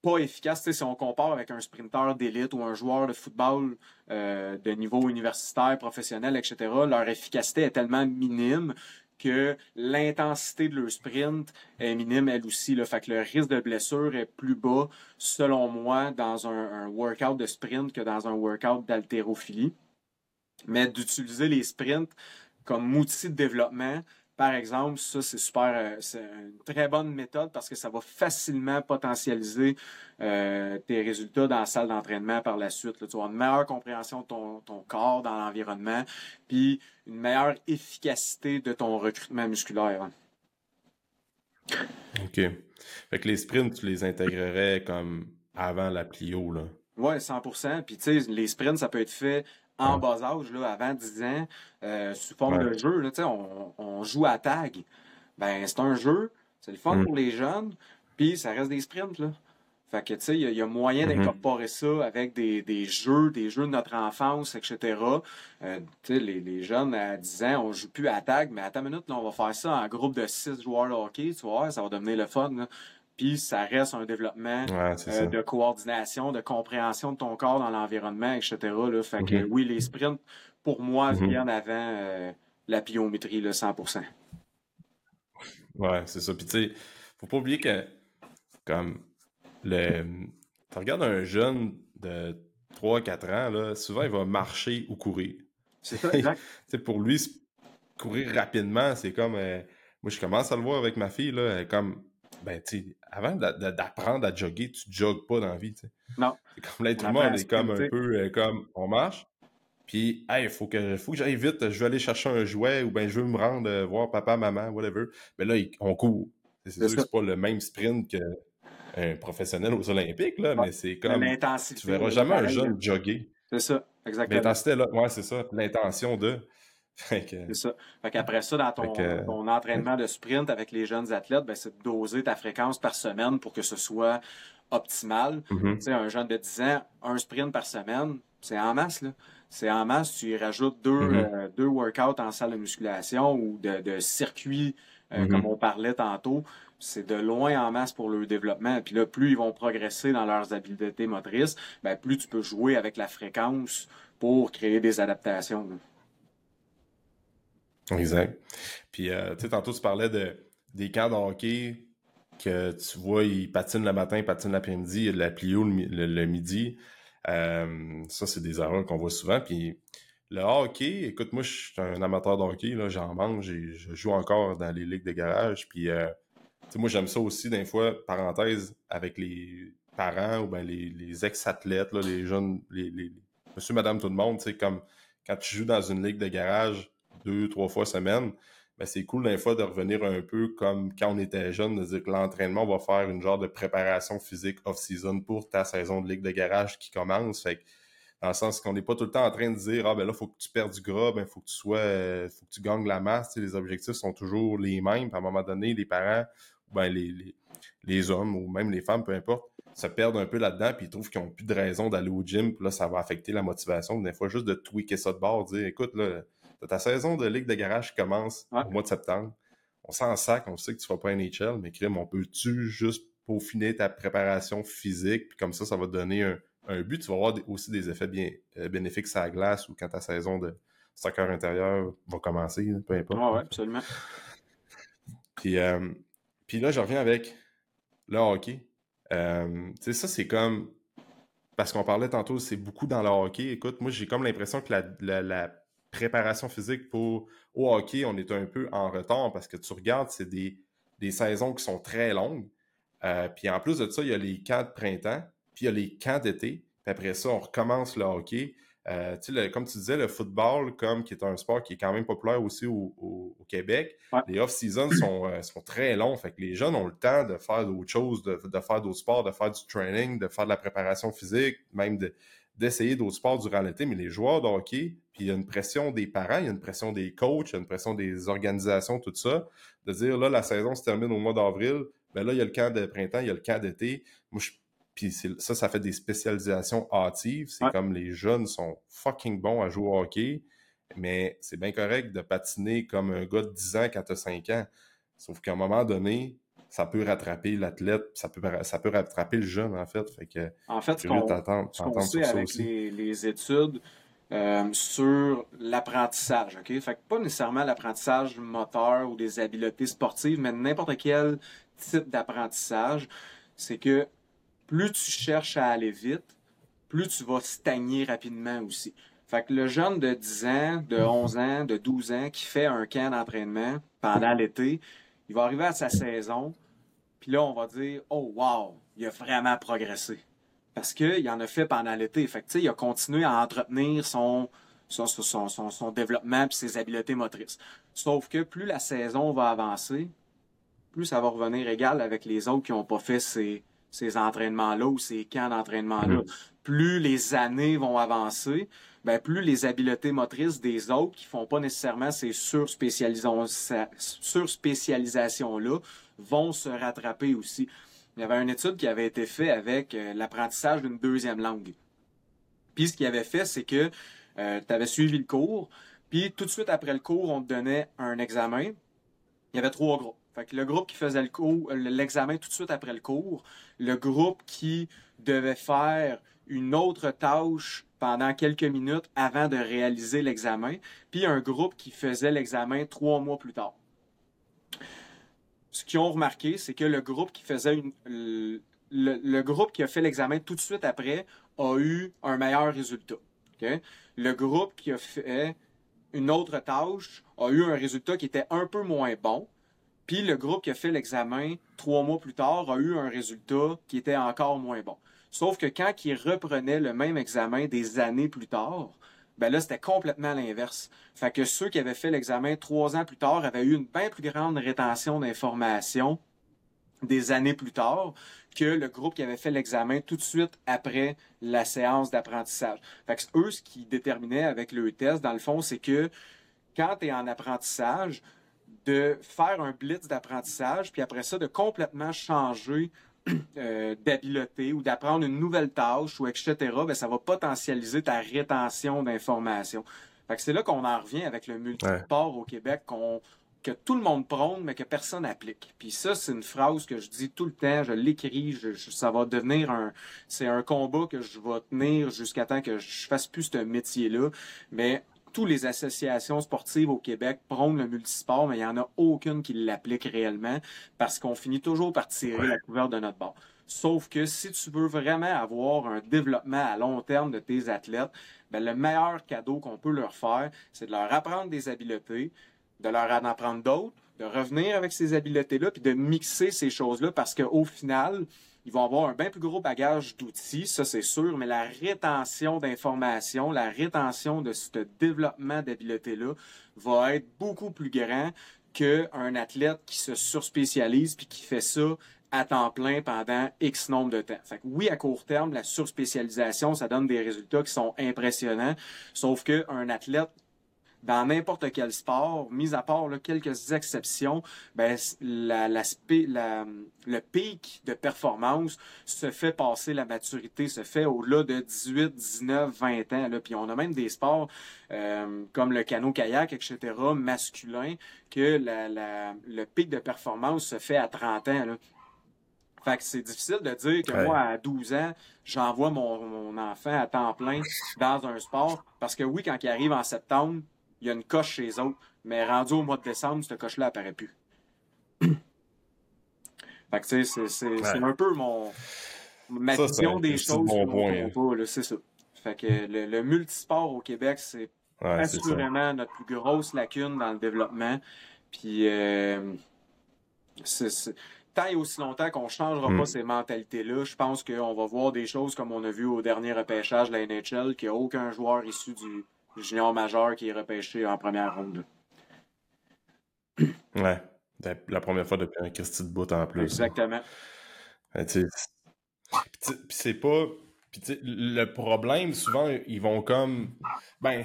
pas efficace, si on compare avec un sprinteur d'élite ou un joueur de football euh, de niveau universitaire, professionnel, etc., leur efficacité est tellement minime que l'intensité de leur sprint est minime elle aussi. Là. Fait que le risque de blessure est plus bas, selon moi, dans un, un workout de sprint que dans un workout d'haltérophilie. Mais d'utiliser les sprints comme outil de développement, par exemple, ça, c'est super, euh, c'est une très bonne méthode parce que ça va facilement potentialiser euh, tes résultats dans la salle d'entraînement par la suite. là. Tu vas avoir une meilleure compréhension de ton, ton corps dans l'environnement, puis une meilleure efficacité de ton recrutement musculaire. hein. OK. Fait que les sprints, tu les intégrerais comme avant la plio, là. Oui, 100%. Puis, tu sais, les sprints, ça peut être fait en Ouais. bas âge, là, avant 10 ans, euh, sous forme Ouais. de jeu. Là, on, on joue à tag. Ben, c'est un jeu, c'est le fun Mm. pour les jeunes, puis ça reste des sprints, là. Fait que, tu sais, il y, a- il y a moyen Mhm. d'incorporer ça avec des, des jeux, des jeux de notre enfance, etc. Euh, tu sais, les, les jeunes à 10 ans, on joue plus à tag, mais à ta minute, là, on va faire ça en groupe de 6 joueurs de hockey, tu vois, ça va devenir le fun, là. Puis ça reste un développement Ouais, euh, de coordination, de compréhension de ton corps dans l'environnement, etc. Là. Fait que Mhm. oui, les sprints, pour moi, Mhm. viennent avant euh, la pliométrie, là, 100%. Ouais, c'est ça. Puis tu sais, faut pas oublier que, comme, le... Tu regardes un jeune de 3-4 ans, là, souvent, il va marcher ou courir. C'est ça, <laughs> exact. Pour lui, courir rapidement, c'est comme... euh, Moi, je commence à le voir avec ma fille, là, elle comme... ben, tu avant d'apprendre à jogger, tu jogues pas dans la vie, tu sais. Non. C'est comme l'être humain, on est comme un peu euh, comme on marche. Puis, hey, faut que, faut que j'aille vite, je vais aller chercher un jouet ou ben je veux me rendre euh, voir papa, maman, whatever. Mais là, on court. C'est sûr que c'est pas le même sprint qu'un professionnel aux Olympiques, là, mais c'est comme. Tu verras jamais un jeune jogger. C'est ça, exactement. L'intensité, là, ouais, c'est ça. L'intention de. C'est ça. Fait qu'après ça, dans ton, entraînement de sprint avec les jeunes athlètes, ben, c'est de doser ta fréquence par semaine pour que ce soit optimal. Mm-hmm. Tu sais, un jeune de 10 ans, un sprint par semaine, c'est en masse, là. C'est en masse, tu y rajoutes deux, mm-hmm. euh, deux workouts en salle de musculation ou de, de circuits, euh, mm-hmm. comme on parlait tantôt. C'est de loin en masse pour le développement. Puis là, plus ils vont progresser dans leurs habiletés motrices, ben, plus tu peux jouer avec la fréquence pour créer des adaptations. Exact. Puis, euh, tu sais, tantôt, tu parlais de, des camps de hockey que tu vois, ils patinent le matin, ils patinent l'après-midi, la plio le, midi. Euh, ça, c'est des erreurs qu'on voit souvent. Puis, le hockey, écoute, moi, je suis un amateur de hockey, j'en mange, je joue encore dans les ligues de garage. Puis, euh, moi, j'aime ça aussi, des fois, parenthèse, avec les parents ou ben les, ex-athlètes, les jeunes, les, les, monsieur, madame, tout le monde, tu sais, comme quand tu joues dans une ligue de garage, deux, trois fois semaine, ben c'est cool des fois de revenir un peu comme quand on était jeune, de dire que l'entraînement va faire une genre de préparation physique off-season pour ta saison de ligue de garage qui commence. Dans le sens qu'on n'est pas tout le temps en train de dire Ah ben là, faut que tu perdes du gras, ben faut que tu sois euh, faut que tu gagnes la masse. les objectifs sont toujours les mêmes. à un moment donné, les parents, ben les, les, les, hommes ou même les femmes, peu importe, se perdent un peu là-dedans, puis ils trouvent qu'ils n'ont plus de raison d'aller au gym, puis là, ça va affecter la motivation. Des fois, juste de tweaker ça de bord, dire écoute, là, ta saison de Ligue de garage commence au mois de septembre. On s'en sac, on sait que tu ne vas pas NHL, mais crime, on peut-tu juste peaufiner ta préparation physique, puis comme ça, ça va te donner un, but. Tu vas avoir aussi des effets bien euh, bénéfiques sur la glace ou quand ta saison de soccer intérieur va commencer, peu importe. Oui, ouais, absolument. <laughs> Puis, euh, puis là, je reviens avec le hockey. Euh, tu sais, ça, c'est comme. Parce qu'on parlait tantôt, c'est beaucoup dans le hockey. Écoute, moi, j'ai comme l'impression que la, la préparation physique pour au hockey, on est un peu en retard parce que tu regardes, c'est des, saisons qui sont très longues. Euh, puis en plus de ça, il y a les camps de printemps, puis il y a les camps d'été. Puis après ça, on recommence le hockey. Euh, comme tu disais, le football, comme qui est un sport qui est quand même populaire aussi au, Québec, les off-seasons <clears throat> sont, euh, sont, très longs. Fait que les jeunes ont le temps de faire d'autres choses, de, de faire d'autres sports, de faire du training, de faire de la préparation physique, même de, d'essayer d'autres sports durant l'été, mais les joueurs de hockey, puis il y a une pression des parents, il y a une pression des coachs, il y a une pression des organisations, tout ça, de dire là, la saison se termine au mois d'avril, ben là, il y a le camp de printemps, il y a le camp d'été. Moi, Puis ça, ça fait des spécialisations hâtives. C'est comme les jeunes sont fucking bons à jouer au hockey, mais c'est bien correct de patiner comme un gars de 10 ans quand tu as 5 ans. Sauf qu'à un moment donné, ça peut rattraper l'athlète, ça peut, ça peut rattraper le jeune, en fait. fait que, en fait, ce qu'on sait avec les, études euh, sur l'apprentissage, OK? Fait que pas nécessairement l'apprentissage moteur ou des habiletés sportives, mais n'importe quel type d'apprentissage, c'est que plus tu cherches à aller vite, plus tu vas stagner rapidement aussi. Fait que le jeune de 10 ans, de 11 ans, de 12 ans qui fait un camp d'entraînement pendant l'été, il va arriver à sa saison, puis là, on va dire, oh wow, il a vraiment progressé. Parce qu'il en a fait pendant l'été. Fait que, il a continué à entretenir son, son, développement et ses habiletés motrices. Sauf que plus la saison va avancer, plus ça va revenir égal avec les autres qui n'ont pas fait ces, ces entraînements-là ou ces camps d'entraînement-là. Mm. Plus les années vont avancer, ben plus les habiletés motrices des autres qui font pas nécessairement ces surspécialisations-là vont se rattraper aussi. Il y avait une étude qui avait été faite avec euh, l'apprentissage d'une deuxième langue. Puis ce qu'il avait fait, c'est que euh, tu avais suivi le cours, puis tout de suite après le cours, on te donnait un examen. Il y avait trois groupes. Le groupe qui faisait cours, l'examen tout de suite après le cours, le groupe qui devait faire une autre tâche pendant quelques minutes avant de réaliser l'examen, puis un groupe qui faisait l'examen trois mois plus tard ce qu'ils ont remarqué, c'est que le groupe qui faisait une, le, groupe qui a fait l'examen tout de suite après a eu un meilleur résultat. Le groupe qui a fait une autre tâche a eu un résultat qui était un peu moins bon, Puis le groupe qui a fait l'examen trois mois plus tard a eu un résultat qui était encore moins bon. Sauf que quand ils reprenaient le même examen des années plus tard, ben là, c'était complètement l'inverse. Fait que ceux qui avaient fait l'examen trois ans plus tard avaient eu une bien plus grande rétention d'informations des années plus tard que le groupe qui avait fait l'examen tout de suite après la séance d'apprentissage. Fait que eux, ce qui déterminait avec le test, dans le fond, c'est que quand tu es en apprentissage, de faire un blitz d'apprentissage, puis après ça, de complètement changer <clears throat> euh, d'habileté ou d'apprendre une nouvelle tâche ou etc., ben, ça va potentialiser ta rétention d'informations. Fait que c'est là qu'on en revient avec le multiport au Québec qu'on que tout le monde prône, mais que personne n'applique. Puis ça, c'est une phrase que je dis tout le temps, je l'écris, ça va devenir un... C'est un combat que je vais tenir jusqu'à temps que je fasse plus ce métier-là. Mais toutes les associations sportives au Québec prônent le multisport, mais il n'y en a aucune qui l'applique réellement parce qu'on finit toujours par tirer la couverture de notre bord. Sauf que si tu veux vraiment avoir un développement à long terme de tes athlètes, ben le meilleur cadeau qu'on peut leur faire, c'est de leur apprendre des habiletés, de leur en apprendre d'autres, de revenir avec ces habiletés-là, puis de mixer ces choses-là, parce qu'au final, ils vont avoir un bien plus gros bagage d'outils, ça c'est sûr, mais la rétention d'informations, la rétention de ce développement d'habiletés-là va être beaucoup plus grand qu'un athlète qui se surspécialise puis qui fait ça à temps plein pendant X nombre de temps. Fait que oui, à court terme, la surspécialisation, ça donne des résultats qui sont impressionnants, sauf qu'un athlète dans n'importe quel sport, mis à part quelques exceptions, ben, la, la, le pic de performance se fait passer la maturité, se fait au-delà de 18, 19, 20 ans. Là. Puis on a même des sports euh, comme le canot-kayak, etc., masculin, que le pic de performance se fait à 30 ans. Là. Fait que c'est difficile de dire que moi, à 12 ans, j'envoie mon, mon enfant à temps plein dans un sport. Parce que oui, quand il arrive en septembre, il y a une coche chez les autres, mais rendu au mois de décembre, cette coche-là apparaît plus. <clears throat> fait que, tu sais, c'est un peu mon. Ma vision des choses. Bon c'est ça. Fait que le, le, multisport au Québec, c'est assurément notre plus grosse lacune dans le développement. Puis, euh, tant et aussi longtemps qu'on ne changera pas hmm. ces mentalités-là, je pense qu'on va voir des choses comme on a vu au dernier repêchage de la NHL, qu'il n'y a aucun joueur issu du, junior majeur qui est repêché en première ronde. <clears throat> Ouais. La première fois depuis un Christy de bout en plus. Exactement. c'est pas. le problème, souvent, ils vont comme. Ben,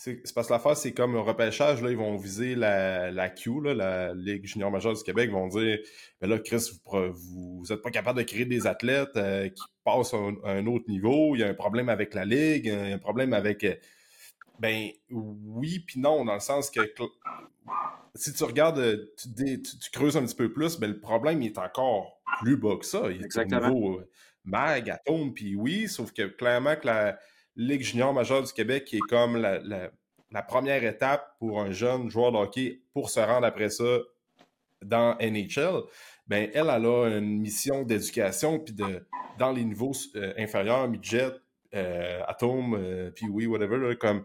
c'est parce que l'affaire, c'est comme un repêchage, là, ils vont viser la, la Q, là, la Ligue junior majeure du Québec, ils vont dire ben là, Chris, vous n'êtes pas capable de créer des athlètes euh, qui passent à un, autre niveau, il y a un problème avec la Ligue, il y a un problème avec. Ben oui, puis non, dans le sens que si tu regardes, tu, creuses un petit peu plus, ben le problème il est encore plus bas que ça. Il est Exactement. au niveau euh, mag, atome, puis oui, sauf que clairement que la Ligue junior majeure du Québec qui est comme la, la, première étape pour un jeune joueur de hockey pour se rendre après ça dans NHL, ben elle, elle a une mission d'éducation, puis de dans les niveaux euh, inférieurs, midget, euh, atome, puis oui, whatever, comme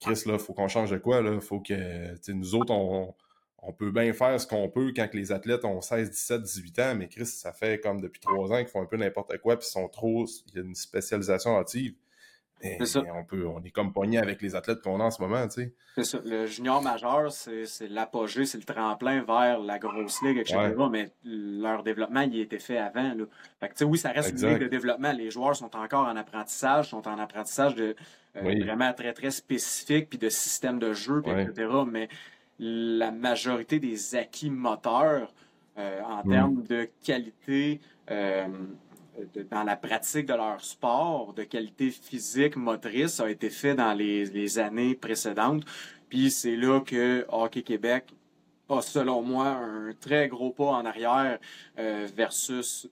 Chris, là, faut qu'on change de quoi, là? Faut que, nous autres, on, peut bien faire ce qu'on peut quand les athlètes ont 16, 17, 18 ans, mais Chris, ça fait comme depuis trois ans qu'ils font un peu n'importe quoi, puis sont trop. Il y a une spécialisation on peut, on est comme pogné avec les athlètes qu'on a en ce moment, tu sais. C'est ça. Le junior majeur, c'est l'apogée, c'est le tremplin vers la grosse ligue, etc. Mais leur développement, il a été fait avant. Là. Fait que, oui, ça reste une ligue de développement. Les joueurs sont encore en apprentissage, sont en apprentissage de euh, vraiment très, très spécifique, puis de système de jeu, etc. Mais la majorité des acquis moteurs euh, en mm. termes de qualité, euh, dans la pratique de leur sport, de qualité physique, motrice, a été fait dans les, années précédentes. Puis c'est là que Hockey Québec a, selon moi, un très gros pas en arrière euh, versus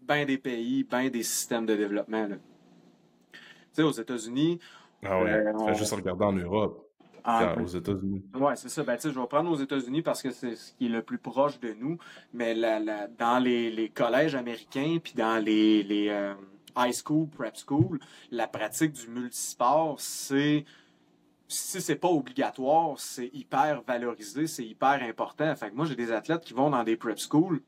bien des pays, bien des systèmes de développement. Tu sais, aux États-Unis. Ah ouais, euh, juste regarder en Europe aux États-Unis. Oui, c'est ça. Ben, je vais prendre aux États-Unis parce que c'est ce qui est le plus proche de nous. Mais la, dans les, collèges américains, puis dans les, les euh, high school, prep school, la pratique du multisport, c'est si c'est pas obligatoire, c'est hyper valorisé, c'est hyper important. Fait que moi, j'ai des athlètes qui vont dans des prep schools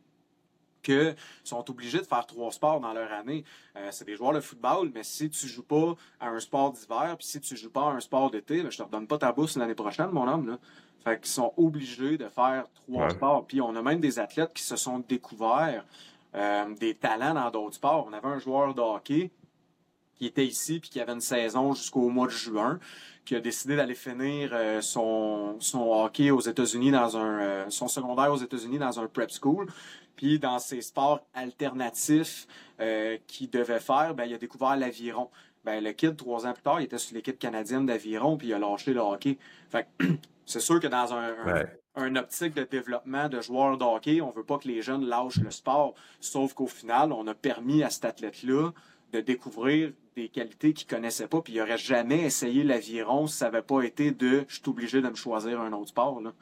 que sont obligés de faire trois sports dans leur année. Euh, c'est des joueurs de football, mais si tu joues pas à un sport d'hiver, puis si tu joues pas à un sport d'été, ben, je te redonne pas ta bourse l'année prochaine, mon homme. Là. Fait qu'ils sont obligés de faire trois sports. Puis on a même des athlètes qui se sont découverts euh, des talents dans d'autres sports. On avait un joueur de hockey qui était ici puis qui avait une saison jusqu'au mois de juin, qui a décidé d'aller finir euh, son, son hockey aux États-Unis dans un euh, son secondaire aux États-Unis dans un prep school. Puis dans ses sports alternatifs qu'il devait faire, ben, il a découvert l'aviron. Ben, le kid, trois ans plus tard, il était sur l'équipe canadienne d'aviron, puis il a lâché le hockey. Fait <clears throat> c'est sûr que dans un, un, optique de développement de joueurs de hockey, on veut pas que les jeunes lâchent le sport. Sauf qu'au final, on a permis à cet athlète-là de découvrir des qualités qu'il connaissait pas, puis il aurait jamais essayé l'aviron si ça n'avait pas été de je suis obligé de me choisir un autre sport. Là.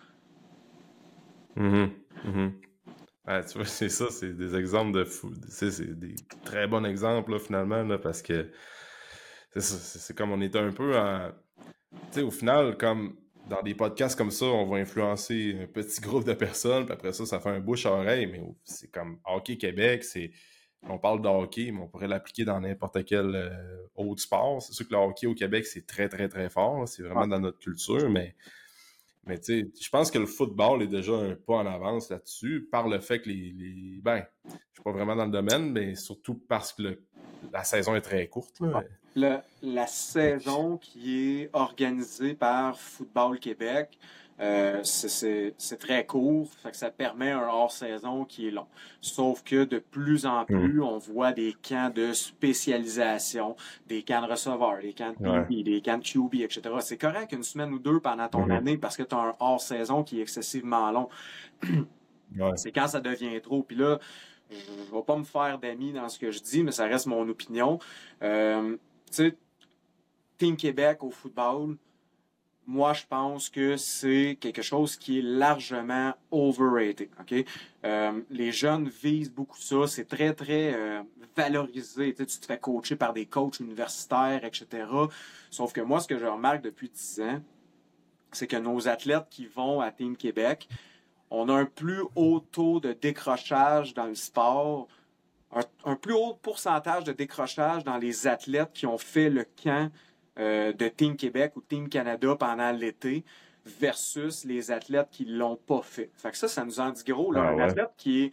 Mm-hmm. Mm-hmm. tu vois, <laughs> c'est ça, c'est des exemples de fou. C'est des très bons exemples finalement, là, parce que c'est comme on était un peu en. Tu sais, au final, comme dans des podcasts comme ça, on va influencer un petit <laughs> groupe de personnes, puis après ça, ça fait un bouche à oreille, mais c'est comme Hockey Québec, c'est. On parle de hockey, mais on pourrait l'appliquer dans n'importe quel euh, autre sport. C'est sûr que le hockey au Québec, c'est très, très, très fort. C'est vraiment dans notre culture, mais, mais tu sais, je pense que le football est déjà un pas en avance là-dessus, par le fait que les. les ben, je suis pas vraiment dans le domaine, mais surtout parce que la saison est très courte. Là la saison qui est organisée par Football Québec, euh, c'est très court, fait que ça permet un hors-saison qui est long. Sauf que de plus en hmm. plus, on voit des camps de spécialisation, des camps de receveurs, des camps de PB, des camps de QB, etc. C'est correct une semaine ou deux pendant ton hmm. année parce que tu as un hors-saison qui est excessivement long. <clears throat> C'est quand ça devient trop. Puis là, je ne vais pas me faire d'amis dans ce que je dis, mais ça reste mon opinion. Euh, tu sais, Team Québec au football, moi, je pense que c'est quelque chose qui est largement overrated. ok? Euh, les jeunes visent beaucoup ça. C'est très, très euh, valorisé. Tu, te fais coacher par des coachs universitaires, etc. Sauf que moi, ce que je remarque depuis 10 ans, c'est que nos athlètes qui vont à Team Québec, on a un plus haut taux de décrochage dans le sport un, plus haut pourcentage de décrochage dans les athlètes qui ont fait le camp euh, de Team Québec ou Team Canada pendant l'été versus les athlètes qui ne l'ont pas fait. Fait que ça, ça nous en dit gros. Là, ah un athlète qui, est,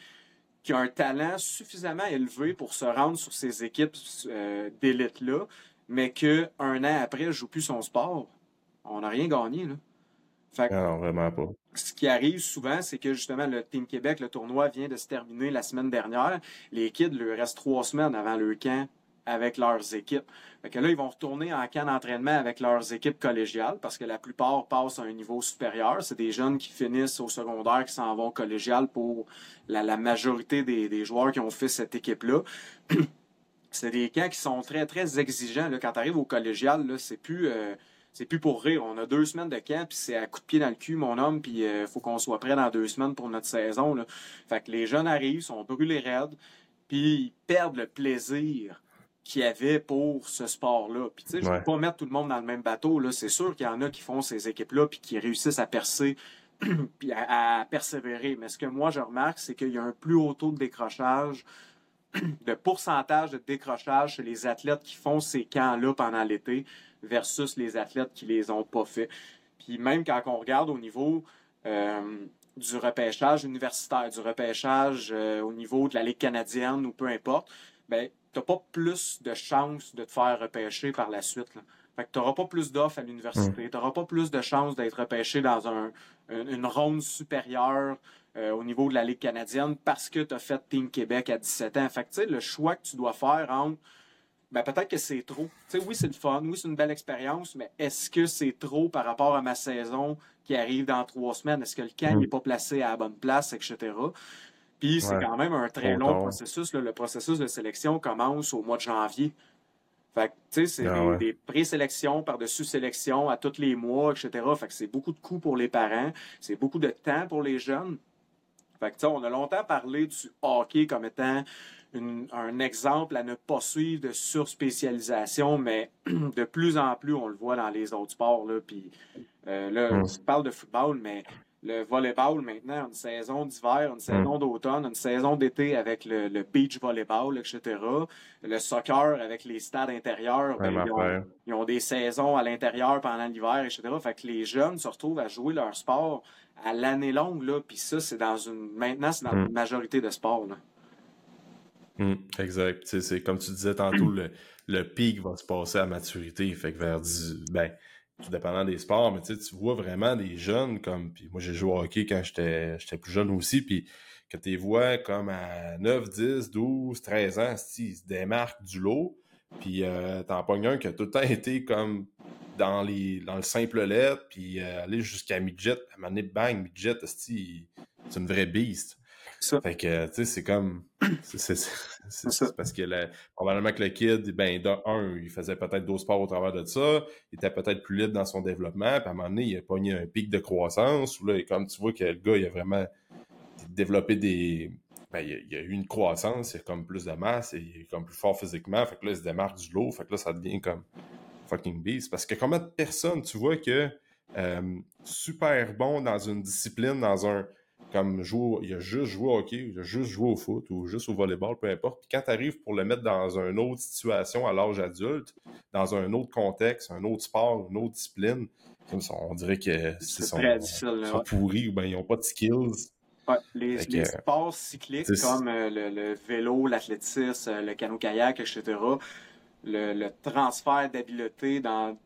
qui a un talent suffisamment élevé pour se rendre sur ces équipes euh, d'élite-là, mais qu'un an après, ne joue plus son sport, on n'a rien gagné. Là. Fait non, vraiment pas. Ce qui arrive souvent, c'est que justement, le Team Québec, le tournoi vient de se terminer la semaine dernière. Les kids leur restent trois semaines avant le camp avec leurs équipes. Fait que là, ils vont retourner en camp d'entraînement avec leurs équipes collégiales parce que la plupart passent à un niveau supérieur. C'est des jeunes qui finissent au secondaire qui s'en vont collégial pour la, majorité des, joueurs qui ont fait cette équipe-là. <clears throat> c'est des camps qui sont très, très exigeants. Quand tu arrives au collégial, c'est plus. Euh, c'est plus pour rire. On a deux semaines de camp, puis c'est à coup de pied dans le cul, mon homme, puis il euh, faut qu'on soit prêt dans deux semaines pour notre saison. Fait que les jeunes arrivent, sont brûlés raides, puis ils perdent le plaisir qu'il y avait pour ce sport-là. Puis tu sais, je ne veux pas mettre tout le monde dans le même bateau. Là. C'est sûr qu'il y en a qui font ces équipes-là, puis qui réussissent à percer, <clears throat> puis à, persévérer. Mais ce que moi, je remarque, c'est qu'il y a un plus haut taux de décrochage <clears throat> de pourcentage de décrochage chez les athlètes qui font ces camps-là pendant l'été versus les athlètes qui les ont pas fait. Puis même quand on regarde au niveau euh, du repêchage universitaire, du repêchage euh, au niveau de la Ligue canadienne ou peu importe, ben, tu n'as pas plus de chances de te faire repêcher par la suite. Fait que tu n'auras pas plus d'offres à l'université, tu n'auras pas plus de chances d'être repêché dans un, une, ronde supérieure euh, au niveau de la Ligue canadienne parce que tu as fait Team Québec à 17 ans. Fait que, le choix que tu dois faire entre ben peut-être que c'est trop. sais, oui, c'est le fun, oui, c'est une belle expérience, mais est-ce que c'est trop par rapport à ma saison qui arrive dans trois semaines? Est-ce que le camp n'est mm. pas placé à la bonne place, etc.? Puis c'est quand même un très long processus. Le processus de sélection commence au mois de janvier. Fait que, tu sais, c'est ah des, présélections par-dessus sélections à tous les mois, etc. Fait que c'est beaucoup de coûts pour les parents, c'est beaucoup de temps pour les jeunes. Fait que, on a longtemps parlé du hockey comme étant un exemple à ne pas suivre de surspécialisation, mais <clears throat> de plus en plus, on le voit dans les autres sports. Là, puis, euh, là, on mm. parle de football, mais le volleyball maintenant, une saison d'hiver, une saison mm. d'automne, une saison d'été avec le, beach volleyball, etc. Le soccer avec les stades intérieurs, ben, ils, ont, des saisons à l'intérieur pendant l'hiver, etc. Fait que les jeunes se retrouvent à jouer leur sport à l'année longue, là, puis ça, c'est dans une. Maintenant, c'est dans mm. une majorité de sports. Là. Mm, exact. C'est comme tu disais tantôt, le, le pic va se passer à maturité. Fait que vers 10, ben, tout dépendant des sports, mais tu vois vraiment des jeunes comme. Puis moi, j'ai joué au hockey quand j'étais plus jeune aussi, puis que tu vois comme à 9, 10, 12, 13 ans, ils se démarquent du lot. Puis euh, t'en pognes un qui a tout le temps été comme dans, les, dans le simple lettre, puis euh, aller jusqu'à midget. À un moment donné, bang, midget, c'est une vraie beast. Fait que, tu sais, c'est comme. <clears throat> C'est parce que probablement que le kid, ben, d'un, il faisait peut-être d'autres sports au travers de ça, il était peut-être plus libre dans son développement, puis à un moment donné, il a pogné un pic de croissance, où là, comme tu vois que le gars, il a vraiment développé des. Ben, il, a, a eu une croissance, il a comme plus de masse, il est comme plus fort physiquement, fait que là, il se démarque du lot, fait que là, ça devient comme fucking beast. Parce que combien de personnes, tu vois que euh, super bon dans une discipline, dans un comme jouer, il a juste joué au hockey, il a juste joué au foot ou juste au volleyball, peu importe. Puis quand tu arrives pour le mettre dans une autre situation à l'âge adulte, dans un autre contexte, un autre sport, une autre discipline, comme ça, on dirait que c'est sont, sont pourris ou bien ils n'ont pas de skills. les, sports cycliques comme euh, le, vélo, l'athlétisme, euh, le canot-kayak, etc., le, le transfert d'habileté dans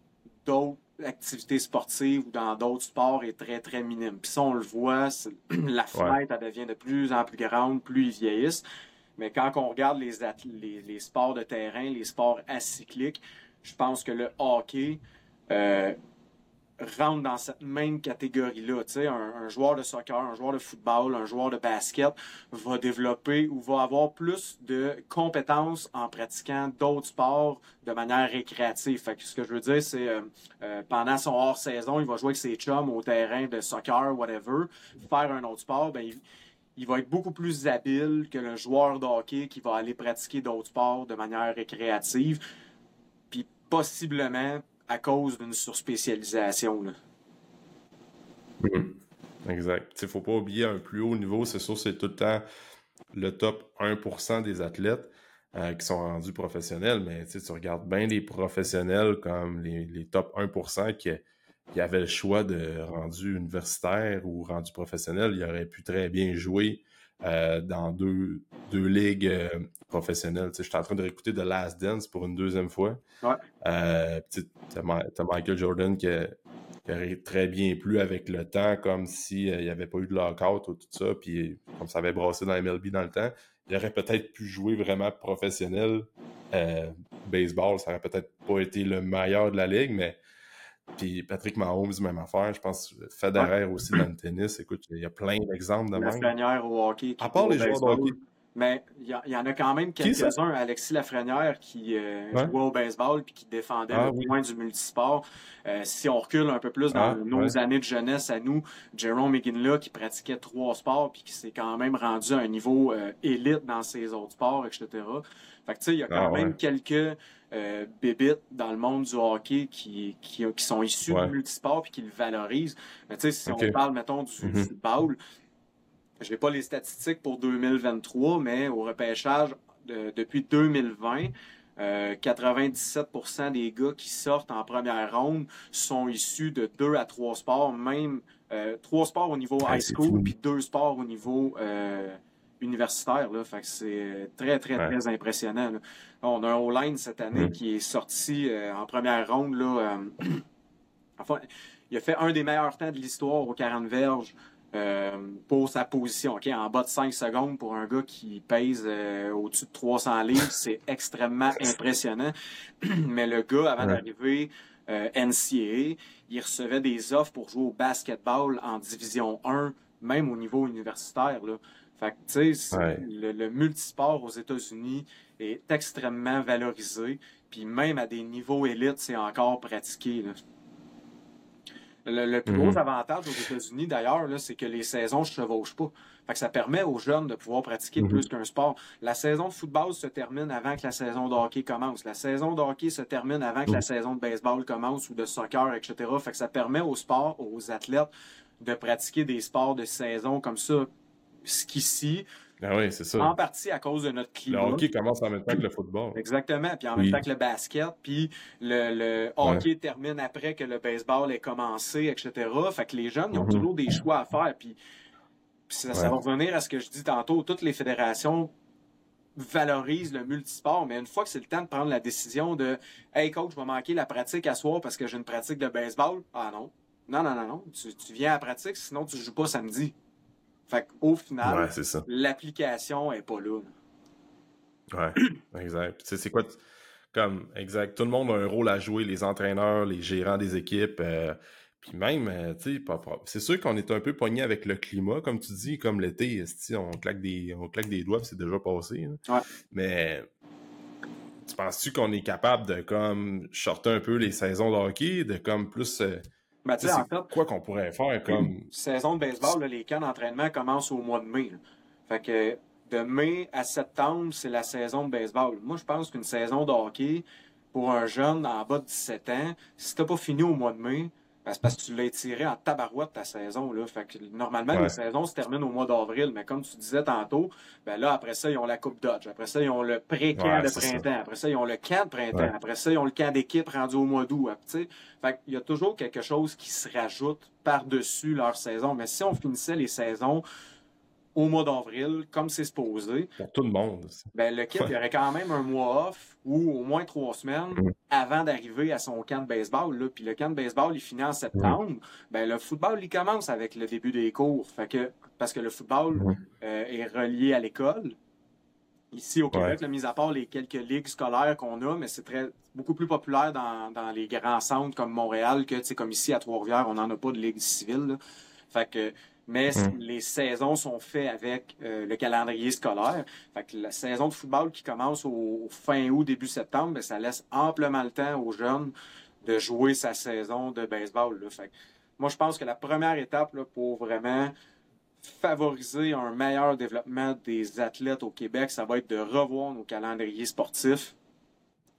d'autres activité sportive ou dans d'autres sports est très, très minime. Puis ça, on le voit, <clears throat> la fenêtre, elle devient de plus en plus grande, plus ils vieillissent. Mais quand on regarde les, les, les sports de terrain, les sports acycliques, je pense que le hockey, euh, rentre dans cette même catégorie-là. Tu sais, un, joueur de soccer, un joueur de football, un joueur de basket va développer ou va avoir plus de compétences en pratiquant d'autres sports de manière récréative. Fait que ce que je veux dire, c'est euh, euh, pendant son hors-saison, il va jouer avec ses chums au terrain de soccer, whatever, faire un autre sport, ben, il, il va être beaucoup plus habile que le joueur de hockey qui va aller pratiquer d'autres sports de manière récréative. Puis possiblement cause d'une surspécialisation. Mhm. Exact. Il ne faut pas oublier un plus haut niveau, c'est sûr, c'est tout le temps le top 1% des athlètes euh, qui sont rendus professionnels, mais tu regardes bien les professionnels comme les, top 1% qui, qui, avaient le choix de rendu universitaire ou rendu professionnel, ils auraient pu très bien jouer euh, dans deux, deux ligues euh, professionnelles. Je suis en train de réécouter The Last Dance pour une deuxième fois. Ouais. Euh, tu as, Michael Jordan qui, aurait très bien plu avec le temps, comme s'il n'y avait pas eu de lockout ou tout ça, puis comme ça avait brassé dans MLB dans le temps. Il aurait peut-être pu jouer vraiment professionnel baseball. Ça aurait peut-être pas été le meilleur de la ligue, mais puis Patrick Mahomes, même affaire. Je pense Federer aussi dans le tennis. Écoute, il y a plein d'exemples de même. Lafrenière au hockey. À part les joueurs de hockey. Mais il y, en a quand même quelques-uns. Alexis Lafrenière qui euh, jouait au baseball puis qui défendait ah le point du multisport. Euh, si on recule un peu plus dans ah, nos années de jeunesse à nous, Jerome McGinley qui pratiquait trois sports puis qui s'est quand même rendu à un niveau euh, élite dans ses autres sports, etc. Fait que tu sais, il y a quand ah, même quelques euh, bébites dans le monde du hockey qui, qui, qui sont issus du multisport et qui le valorisent. Mais tu sais, si on parle, mettons, du, mm-hmm. football, je n'ai pas les statistiques pour 2023, mais au repêchage depuis 2020, 97% euh, des gars qui sortent en première ronde sont issus de deux à trois sports, même euh, trois sports au niveau high school, puis deux sports au niveau universitaire. Là. Fait que c'est très, très, très impressionnant. On a un O-line cette année mm. qui est sorti euh, en première ronde. Là, euh, <clears throat> enfin, il a fait un des meilleurs temps de l'histoire aux 40 verges. Euh, pour sa position. ok? En bas de 5 secondes pour un gars qui pèse au-dessus de 300 livres, <laughs> c'est extrêmement impressionnant. <clears throat> Mais le gars, avant d'arriver NCAA, il recevait des offres pour jouer au basketball en division 1, même au niveau universitaire. Là. Fait tu sais, le, multisport aux États-Unis est extrêmement valorisé, puis même à des niveaux élites, c'est encore pratiqué. Le, plus gros avantage aux États-Unis, d'ailleurs, c'est que les saisons ne se chevauchent pas. Fait que ça permet aux jeunes de pouvoir pratiquer mhm. plus qu'un sport. La saison de football se termine avant que la saison de hockey commence. La saison de hockey se termine avant que la saison de baseball commence ou de soccer, etc. Fait que ça permet aux sports, aux athlètes de pratiquer des sports de saison comme ça, ce qu'ici, ah oui, c'est ça. En partie à cause de notre climat. Le hockey commence en même temps que le football. Exactement. Puis en même temps que le basket. Puis le, hockey termine après que le baseball ait commencé, etc. Fait que les jeunes, ils ont mhm. toujours des choix à faire. Puis, ça, va revenir à ce que je dis tantôt. Toutes les fédérations valorisent le multisport, mais une fois que c'est le temps de prendre la décision de Hey coach, je vais manquer la pratique à soir parce que j'ai une pratique de baseball. Ah non. Non, non, non, non. Tu, tu viens à la pratique, sinon tu ne joues pas samedi. Fait qu'au final, l'application est pas là. Ouais, <clears throat> exact. c'est quoi? Comme, exact. Tout le monde a un rôle à jouer, les entraîneurs, les gérants des équipes. Euh, puis même, euh, tu sais, c'est sûr qu'on est un peu poigné avec le climat, comme tu dis, comme l'été, on claque des, on claque des doigts, c'est déjà passé. Ouais. Mais tu penses-tu qu'on est capable de comme shorter un peu les saisons de hockey, de comme plus euh, ben, c'est quoi qu'on pourrait faire comme. <clears throat> Saison de baseball, les camps d'entraînement commencent au mois de mai. Fait que de mai à septembre, c'est la saison de baseball. Moi, je pense qu'une saison de hockey pour un jeune en bas de 17 ans, si t'as pas fini au mois de mai, ben, c'est parce que tu l'as tiré en tabarouette ta saison. Là. Fait que, normalement, les saisons se terminent au mois d'avril, mais comme tu disais tantôt, ben là, après ça, ils ont la Coupe Dodge. Après ça, ils ont le pré-camp de printemps. Après ça, ils ont le camp de printemps. Après ça, ils ont le camp d'équipe rendu au mois d'août. Fait il y a toujours quelque chose qui se rajoute par-dessus leur saison. Mais si on finissait les saisons au mois d'avril, comme c'est supposé. Pour tout le monde. Ben, le kit, il y aurait quand même un mois off ou au moins trois semaines mm. avant d'arriver à son camp de baseball. Là. Puis le camp de baseball, il finit en septembre. Mm. Ben, le football, il commence avec le début des cours. Fait que, parce que le football mm. euh, est relié à l'école. Ici au Québec, la mise à part les quelques ligues scolaires qu'on a, mais c'est très beaucoup plus populaire dans, dans, les grands centres comme Montréal que comme ici à Trois-Rivières, on n'en a pas de ligue civile. Fait que mais mm. les saisons sont faites avec euh, le calendrier scolaire. Fait que la saison de football qui commence au, fin août, début septembre, ben, ça laisse amplement le temps aux jeunes de jouer sa saison de baseball. Là. Fait moi, je pense que la première étape là, pour vraiment favoriser un meilleur développement des athlètes au Québec, ça va être de revoir nos calendriers sportifs.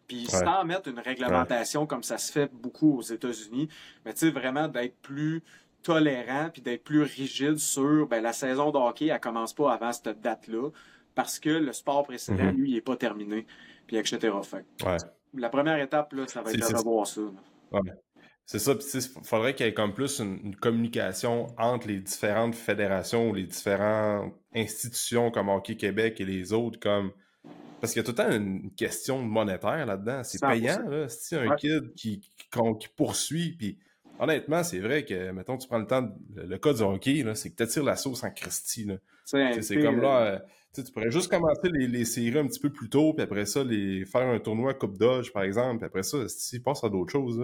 Puis sans mettre une réglementation comme ça se fait beaucoup aux États-Unis, mais tu sais, vraiment d'être plus tolérant puis d'être plus rigide sur ben, la saison de hockey, elle commence pas avant cette date-là parce que le sport précédent, mhm. lui, il n'est pas terminé, puis etc. Fait. La première étape, là, ça va être de revoir ça. C'est ça, puis il faudrait qu'il y ait comme plus une, communication entre les différentes fédérations ou les différentes institutions comme Hockey Québec et les autres, comme parce qu'il y a tout le temps une question monétaire là-dedans. C'est payant, là. Si un kid qui, qui poursuit, puis honnêtement, c'est vrai que, mettons, tu prends le temps, le, cas du hockey, c'est que tu tires la sauce en Christie. C'est comme là, euh, tu pourrais juste commencer les, les, séries un petit peu plus tôt, puis après ça, les faire un tournoi Coupe Dodge, par exemple, puis après ça, si passe à d'autres choses.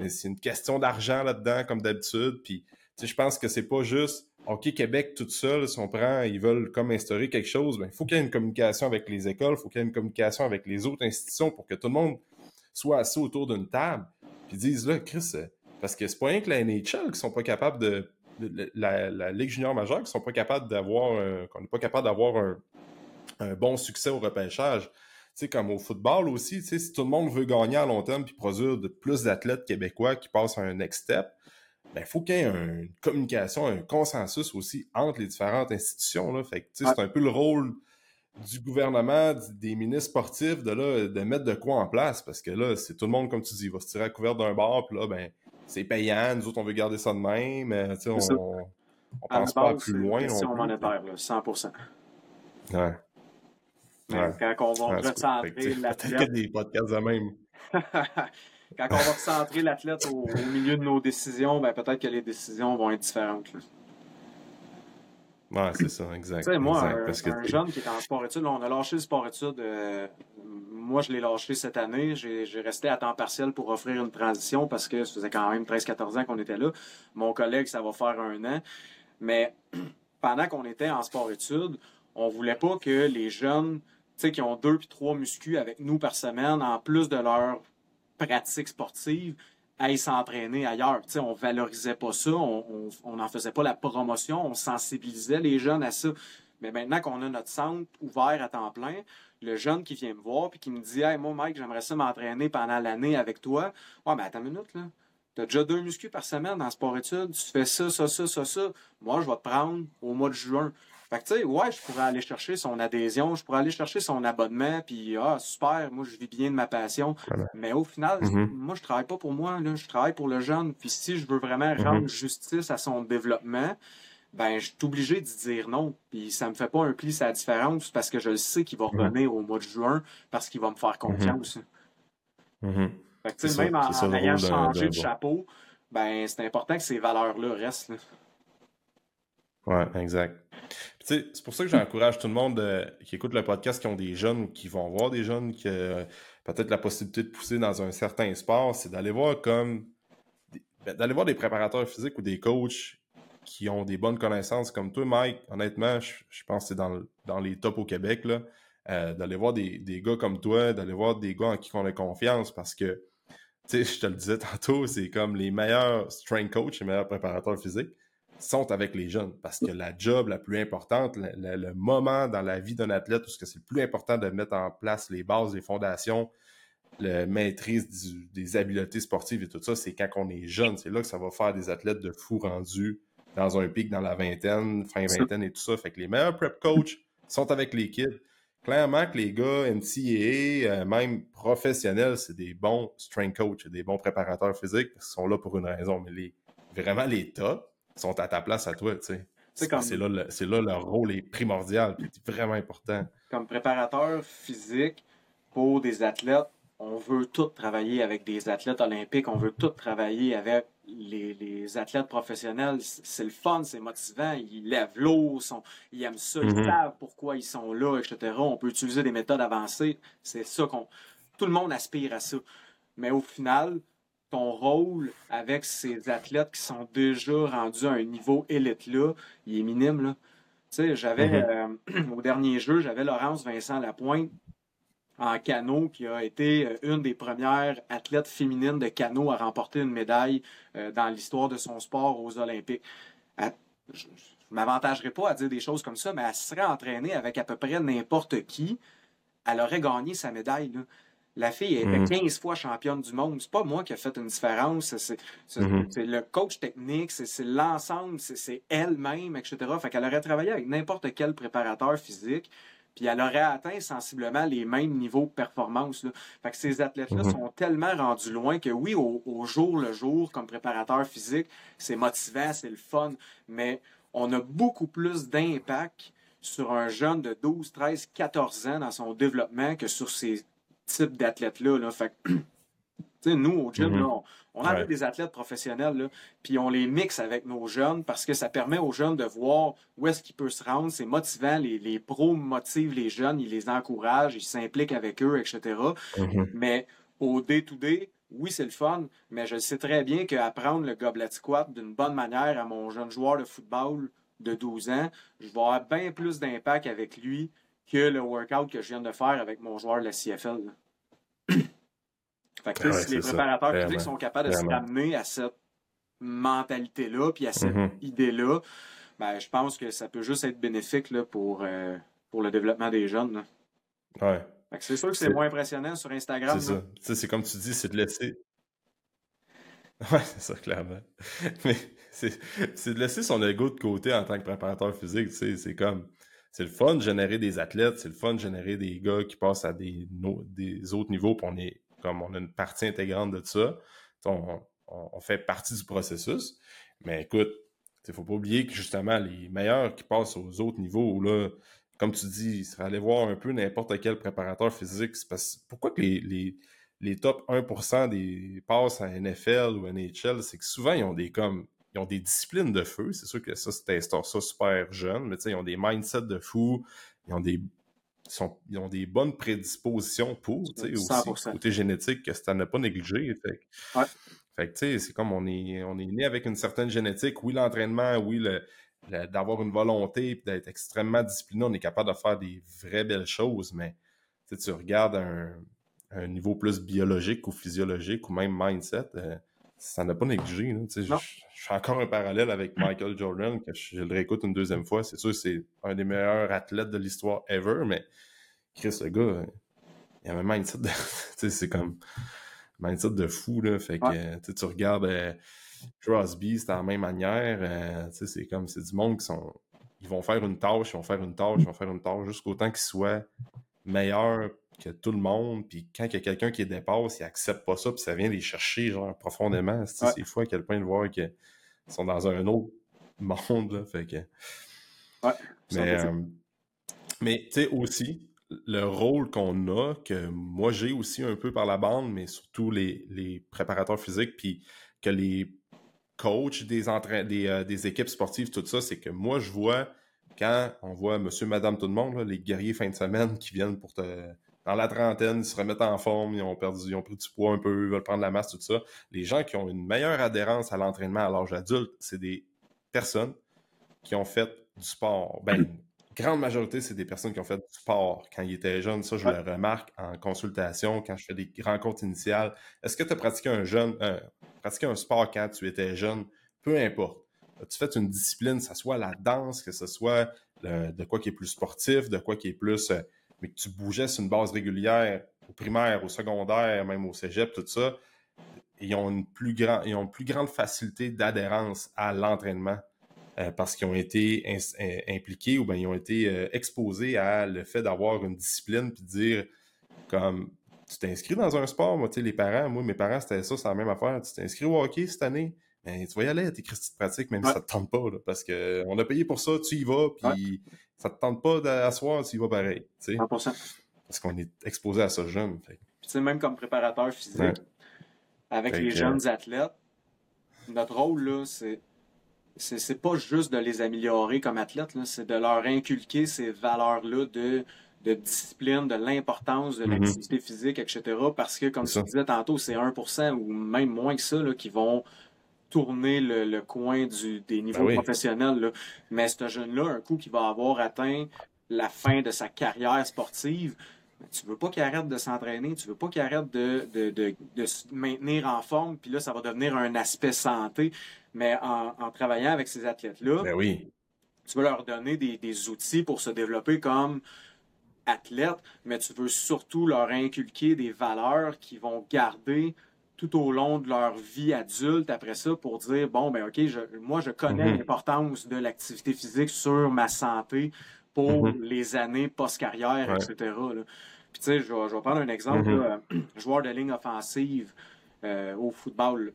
Mais c'est une question d'argent là-dedans, comme d'habitude, puis je pense que c'est pas juste Hockey Québec tout seul, si on prend, ils veulent comme instaurer quelque chose, il ben, faut qu'il y ait une communication avec les écoles, il faut qu'il y ait une communication avec les autres institutions pour que tout le monde soit assis autour d'une table, puis disent là, Chris, euh, parce que c'est pas rien que la NHL qui sont pas capables de. la, Ligue junior majeure qui sont pas capables d'avoir. qu'on n'est pas capable d'avoir un, bon succès au repêchage. Tu sais, comme au football aussi, tu sais, si tout le monde veut gagner à long terme puis produire de plus d'athlètes québécois qui passent à un next step, ben, il faut qu'il y ait une communication, un consensus aussi entre les différentes institutions. Là. Fait que, c'est un peu le rôle du gouvernement, des ministres sportifs, de, là, de mettre de quoi en place. Parce que là, c'est tout le monde, comme tu dis, va se tirer à couvert d'un bar, puis là, ben, c'est payant. Nous autres, on veut garder ça de même. on, on pense pas plus loin. C'est on monétaire, là, 100 Ouais. ouais. <laughs> Quand on va recentrer l'athlète. des podcasts de même. quand on va recentrer l'athlète au, milieu de nos décisions, ben, peut-être que les décisions vont être différentes. Là. Ouais, c'est ça, exact. Tu sais, moi, un, un jeune qui est en sport-études, on a lâché le sport-études. Euh, moi, je l'ai lâché cette année. J'ai resté à temps partiel pour offrir une transition parce que ça faisait quand même 13-14 ans qu'on était là. Mon collègue, ça va faire un an. Mais <clears throat> pendant qu'on était en sport-études, on voulait pas que les jeunes, tu sais, qui ont deux puis trois muscu avec nous par semaine, en plus de leur pratique sportive, aillent s'entraîner ailleurs. Tu sais, on valorisait pas ça, on n'en faisait pas la promotion, on sensibilisait les jeunes à ça. Mais maintenant qu'on a notre centre ouvert à temps plein, le jeune qui vient me voir puis qui me dit Hey, moi, Mike, j'aimerais ça m'entraîner pendant l'année avec toi. Ouais, mais attends une minute, là. Tu as déjà deux muscu par semaine dans sport-études, tu fais ça, ça, ça, ça, ça. Moi, je vais te prendre au mois de juin. Fait que, tu sais, ouais, je pourrais aller chercher son adhésion, je pourrais aller chercher son abonnement, puis, ah, super, moi, je vis bien de ma passion. Mais au final, mm-hmm. moi, je travaille pas pour moi, là, je travaille pour le jeune. Puis, si je veux vraiment mm-hmm. rendre justice à son développement, ben, je suis obligé de dire non. Puis, ça me fait pas un pli sa différence parce que je le sais qu'il va revenir au mois de juin parce qu'il va me faire confiance. Fait que, même en, ayant changé de, chapeau, ben, c'est important que ces valeurs-là restent. Là. Ouais, exact. C'est pour ça que j'encourage tout le monde euh, qui écoute le podcast, qui ont des jeunes, qui vont voir des jeunes, qui euh, peut-être la possibilité de pousser dans un certain sport, c'est d'aller voir comme ben, des préparateurs physiques ou des coachs qui ont des bonnes connaissances comme toi, Mike. Honnêtement, je, pense que c'est dans, les tops au Québec, là, euh, d'aller voir des, des, gars comme toi, d'aller voir des gars en qui on a confiance parce que, tu sais, je te le disais tantôt, c'est comme les meilleurs strength coachs, les meilleurs préparateurs physiques sont avec les jeunes parce que la job la plus importante, le, moment dans la vie d'un athlète où c'est le plus important de mettre en place les bases, les fondations, la maîtrise des habiletés sportives et tout ça, c'est quand on est jeune. C'est là que ça va faire des athlètes de fou rendus dans un pic dans la vingtaine, fin vingtaine et tout ça. Fait que les meilleurs prep coachs sont avec les kids. Clairement que les gars NCAA, euh, même professionnels, c'est des bons strength coachs, des bons préparateurs physiques parce qu'ils sont là pour une raison. Mais les, vraiment les tops, sont à ta place à toi, tu sais. C'est là, le, là leur rôle est primordial, c'est vraiment important. Comme préparateur physique pour des athlètes, on veut tout travailler avec des athlètes olympiques, on veut tout travailler avec les, athlètes professionnels. C'est le fun, c'est motivant, ils lèvent l'eau, ils aiment ça, ils mm-hmm. savent pourquoi ils sont là, etc. On peut utiliser des méthodes avancées. C'est ça qu'on. Tout le monde aspire à ça. Mais au final, ton rôle avec ces athlètes qui sont déjà rendus à un niveau élite-là, il est minime. Là. Tu sais, j'avais, mm-hmm. euh, <clears throat> au dernier jeu, j'avais Laurence Vincent Lapointe en canot, qui a été euh, une des premières athlètes féminines de canot à remporter une médaille euh, dans l'histoire de son sport aux Olympiques. je ne m'avantagerais pas à dire des choses comme ça, mais elle serait entraînée avec à peu près n'importe qui. Elle aurait gagné sa médaille. Là. La fille est 15 mhm. fois championne du monde. C'est pas moi qui ai fait une différence. Mhm. C'est le coach technique, c'est l'ensemble, c'est elle-même, etc. Fait qu'elle aurait travaillé avec n'importe quel préparateur physique, puis elle aurait atteint sensiblement les mêmes niveaux de performance. Fait que ces athlètes-là mhm. sont tellement rendus loin que oui, au, au jour le jour, comme préparateur physique, c'est motivant, c'est le fun, mais on a beaucoup plus d'impact sur un jeune de 12, 13, 14 ans dans son développement que sur ces type d'athlètes-là. Là. Fait <clears throat> nous, au gym, mm-hmm. on, a des athlètes professionnels, puis on les mixe avec nos jeunes parce que ça permet aux jeunes de voir où est-ce qu'ils peuvent se rendre. C'est motivant. Les, les, pros motivent les jeunes, ils les encouragent, ils s'impliquent avec eux, etc. Mm-hmm. Mais au day-to-day, oui, c'est le fun, mais je sais très bien qu'apprendre le goblet squat d'une bonne manière à mon jeune joueur de football de 12 ans, je vais avoir bien plus d'impact avec lui que le workout que je viens de faire avec mon joueur de la CFL. <clears throat> fait que, si les préparateurs physiques sont capables de se ramener à cette mentalité-là, puis à cette mm-hmm. idée-là, ben, je pense que ça peut juste être bénéfique là, pour, euh, pour le développement des jeunes. Ouais. C'est sûr que c'est moins impressionnant sur Instagram. C'est ça. C'est comme tu dis, c'est de laisser. <laughs> Ouais, c'est ça, clairement. <laughs> Mais c'est de laisser son ego de côté en tant que préparateur physique. C'est comme c'est le fun de générer des athlètes, c'est le fun de générer des gars qui passent à des, autres niveaux, puis on est comme on a une partie intégrante de ça. On, fait partie du processus. Mais écoute, il faut pas oublier que justement, les meilleurs qui passent aux autres niveaux, là, comme tu dis, il serait aller voir un peu n'importe quel préparateur physique. Parce, pourquoi que les, les, les top 1% des passes à NFL ou NHL, c'est que souvent, ils ont des comme ils ont des disciplines de feu. C'est sûr que ça, c'était ça super jeune, mais ils ont des mindsets de fou. Ils ont des, sont, ils ont des bonnes prédispositions pour, aussi, côté génétique, que c'est à ne pas négliger. Fait, ouais. fait que, tu sais, c'est comme on est, on est né avec une certaine génétique. Oui, l'entraînement, oui, le, d'avoir une volonté d'être extrêmement discipliné, on est capable de faire des vraies belles choses, mais tu regardes un, un niveau plus biologique ou physiologique ou même mindset, euh, ça n'a pas négligé. Je, je, fais encore un parallèle avec <clears throat> Michael Jordan, que je, le réécoute une deuxième fois. C'est sûr, c'est un des meilleurs athlètes de l'histoire ever, mais Chris, le gars, il a un mindset de. <laughs> c'est comme. Mindset de fou, là. Fait que tu regardes euh, Crosby, c'est de la même manière. Euh, c'est comme. C'est du monde qui sont. Ils vont faire une tâche, ils vont faire une tâche, ils vont faire une tâche jusqu'au temps qu'ils soient meilleurs que tout le monde, puis quand il y a quelqu'un qui les dépasse, ils acceptent pas ça, puis ça vient les chercher, genre, profondément. C'est fou à quel point de voir qu'ils sont dans un autre monde, là, fait que... Ouais, mais, euh, mais tu sais, aussi, le rôle qu'on a, que moi j'ai aussi un peu par la bande, mais surtout les, les préparateurs physiques, puis que les coachs des, des, euh, des équipes sportives, tout ça, c'est que moi je vois quand on voit monsieur, madame, tout le monde, les guerriers fin de semaine qui viennent pour te dans la trentaine, ils se remettent en forme, ils ont perdu, ils ont pris du poids un peu, ils veulent prendre la masse, tout ça. Les gens qui ont une meilleure adhérence à l'entraînement à l'âge adulte, c'est des personnes qui ont fait du sport. Ben, grande majorité, c'est des personnes qui ont fait du sport quand ils étaient jeunes. Ça, je le remarque en consultation, quand je fais des rencontres initiales. Est-ce que tu as pratiqué un jeune, pratiqué un sport quand tu étais jeune? Peu importe. Tu fais une discipline, que ce soit la danse, que ce soit de quoi qui est plus sportif, de quoi qui est plus euh, mais que tu bougeais sur une base régulière, au primaire, au secondaire, même au cégep, tout ça, ils ont une plus, ils ont plus grande facilité d'adhérence à l'entraînement euh, parce qu'ils ont été euh, impliqués ou bien ils ont été euh, exposés à le fait d'avoir une discipline puis de dire comme tu t'es dans un sport, moi, tu sais, les parents, moi, mes parents, c'était ça, c'est la même affaire. Tu t'es inscrit au hockey cette année, ben, tu vas y aller tes de pratique, même si ça te tente pas, parce qu'on a payé pour ça, tu y vas, puis ça te tente pas d'asseoir, tu y vas pareil. 100%. Parce qu'on est exposé à ça jeune. Fait. Puis même comme préparateur physique, avec les jeunes athlètes, notre rôle, là, c'est c'est pas juste de les améliorer comme athlètes, c'est de leur inculquer ces valeurs-là de, de discipline, de l'importance de mm-hmm. l'activité physique, etc. Parce que, comme tu disais tantôt, c'est 1% ou même moins que ça là, qui vont tourner le, coin du, des niveaux ben professionnels. Mais ce jeune-là, un coup qui va avoir atteint la fin de sa carrière sportive, tu veux pas qu'il arrête de s'entraîner, tu veux pas qu'il arrête de, de, se maintenir en forme, puis là, ça va devenir un aspect santé. Mais en, travaillant avec ces athlètes-là, ben oui. tu veux leur donner des, des outils pour se développer comme athlète, mais tu veux surtout leur inculquer des valeurs qui vont garder tout au long de leur vie adulte après ça pour dire bon ben ok moi je connais mhm. l'importance de l'activité physique sur ma santé pour mhm. les années post-carrière, etc. Puis tu sais, je, vais prendre un exemple, mhm. joueur de ligne offensive euh, au football.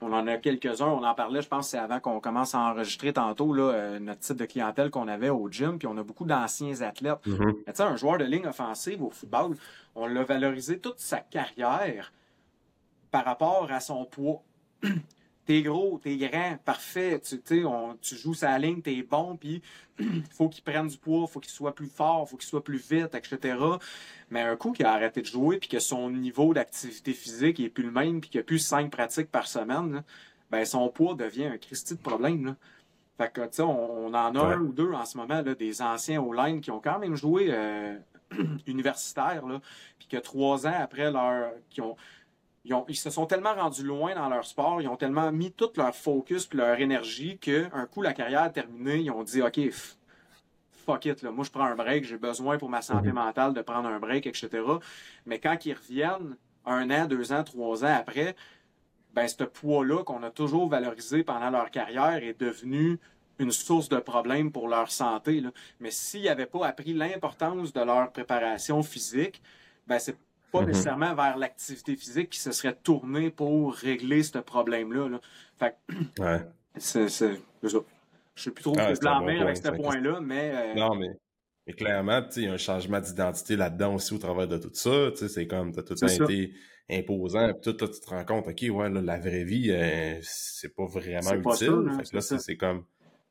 On en a quelques-uns, on en parlait, je pense, c'est avant qu'on commence à enregistrer tantôt là, euh, notre type de clientèle qu'on avait au gym, puis on a beaucoup d'anciens athlètes. Tu sais, un joueur de ligne offensive au football, on l'a valorisé toute sa carrière par rapport à son poids. <clears throat> t'es gros, t'es grand, parfait, tu, tu joues sa ligne, t'es bon, puis <clears throat> faut qu'il prenne du poids, faut qu'il soit plus fort, faut qu'il soit plus vite, etc. Mais un coup qu'il a arrêté de jouer, puis que son niveau d'activité physique est plus le même, puis qu'il a plus cinq pratiques par semaine, ben son poids devient un Christy de problème. Là. Fait que, tu sais, on, en a un ou deux en ce moment, là, des anciens au line qui ont quand même joué euh, <clears throat> universitaire, puis que trois ans après leur... qui ont ils, se sont tellement rendus loin dans leur sport, ils ont tellement mis tout leur focus et leur énergie qu'un coup la carrière terminée, ils ont dit OK, fuck it, là, moi je prends un break, j'ai besoin pour ma santé mhm. mentale de prendre un break, etc. Mais quand ils reviennent, un an, deux ans, trois ans après, ben ce poids-là qu'on a toujours valorisé pendant leur carrière est devenu une source de problème pour leur santé. Mais s'ils n'avaient pas appris l'importance de leur préparation physique, ben c'est pas mhm. nécessairement vers l'activité physique qui se serait tourné pour régler ce problème-là. Là. Fait <clears throat> ouais. c'est, Je sais plus trop ah, blâmer avec ce point-là, mais. Euh, non, mais. Mais clairement, il y a un changement d'identité là-dedans aussi au travers de tout ça. C'est comme, t'as tout le temps été imposant, puis tout, tu te rends compte, OK, ouais, là, la vraie vie, euh, c'est pas vraiment utile. Hein, fait que là, c'est comme,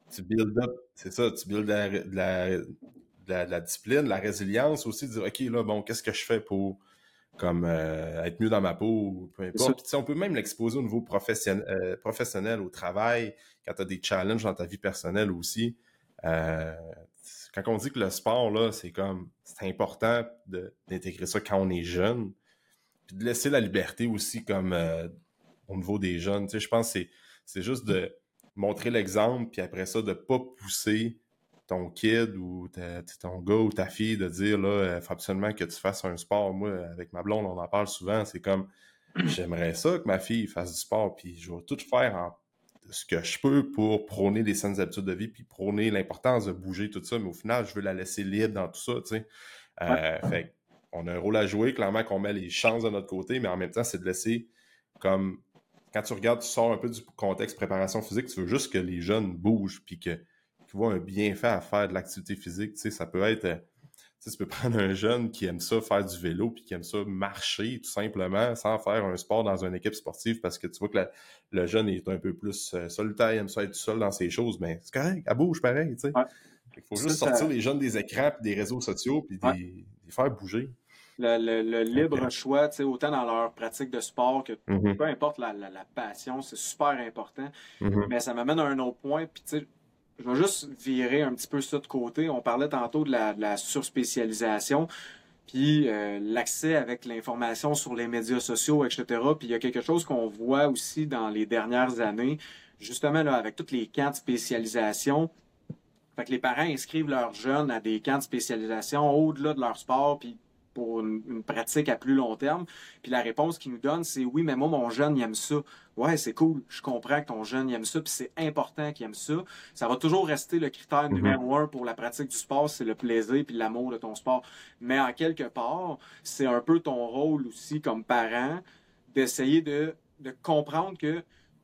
tu build up, c'est ça, tu build la, la, la, la, discipline, la résilience aussi, dire, OK, là, bon, qu'est-ce que je fais pour comme euh, être mieux dans ma peau, peu importe. on peut même l'exposer au niveau professionnel, euh, professionnel, au travail, quand tu as des challenges dans ta vie personnelle aussi. Euh, quand on dit que le sport, là, c'est comme c'est important d'intégrer ça quand on est jeune. Puis de laisser la liberté aussi comme au niveau des jeunes. Tu sais, je pense que c'est juste de montrer l'exemple, puis après ça, de ne pas pousser ton kid ou ton gars ou ta fille de dire là, il faut absolument que tu fasses un sport. Moi, avec ma blonde, on en parle souvent. C'est comme <clears throat> j'aimerais ça que ma fille fasse du sport, puis je vais tout faire en ce que je peux pour prôner les saines habitudes de vie, puis prôner l'importance de bouger, tout ça, mais au final, je veux la laisser libre dans tout ça, tu sais. Euh, fait on a un rôle à jouer, clairement qu'on met les chances de notre côté, mais en même temps, c'est de laisser comme quand tu regardes, tu sors un peu du contexte préparation physique, tu veux juste que les jeunes bougent, puis qu'ils voient un bienfait à faire de l'activité physique. Tu sais, ça peut être, tu, sais, tu peux <laughs> prendre un jeune qui aime ça faire du vélo, puis qui aime ça marcher tout simplement, sans faire un sport dans une équipe sportive, parce que tu vois que le jeune est un peu plus euh, solitaire, il aime ça être tout seul dans ses choses, mais c'est correct, elle bouge pareil, tu sais. Il faut juste sortir les jeunes des écrans, puis des réseaux sociaux, puis les faire bouger le, libre choix, autant dans leur pratique de sport que mm-hmm. peu importe la, passion, c'est super important. Mm-hmm. Mais ça m'amène à un autre point. Puis, je vais juste virer un petit peu ça de côté. On parlait tantôt de la, surspécialisation, puis euh, l'accès avec l'information sur les médias sociaux, etc. Puis il y a quelque chose qu'on voit aussi dans les dernières années, justement avec toutes les camps de spécialisation. Fait que les parents inscrivent leurs jeunes à des camps de spécialisation au-delà de leur sport, puis pour une, pratique à plus long terme. Puis la réponse qu'il nous donne, c'est oui, mais moi, mon jeune, il aime ça. Ouais, c'est cool. Je comprends que ton jeune, il aime ça, puis c'est important qu'il aime ça. Ça va toujours rester le critère mm-hmm. numéro un pour la pratique du sport, c'est le plaisir puis l'amour de ton sport. Mais en quelque part, c'est un peu ton rôle aussi comme parent d'essayer de, de comprendre que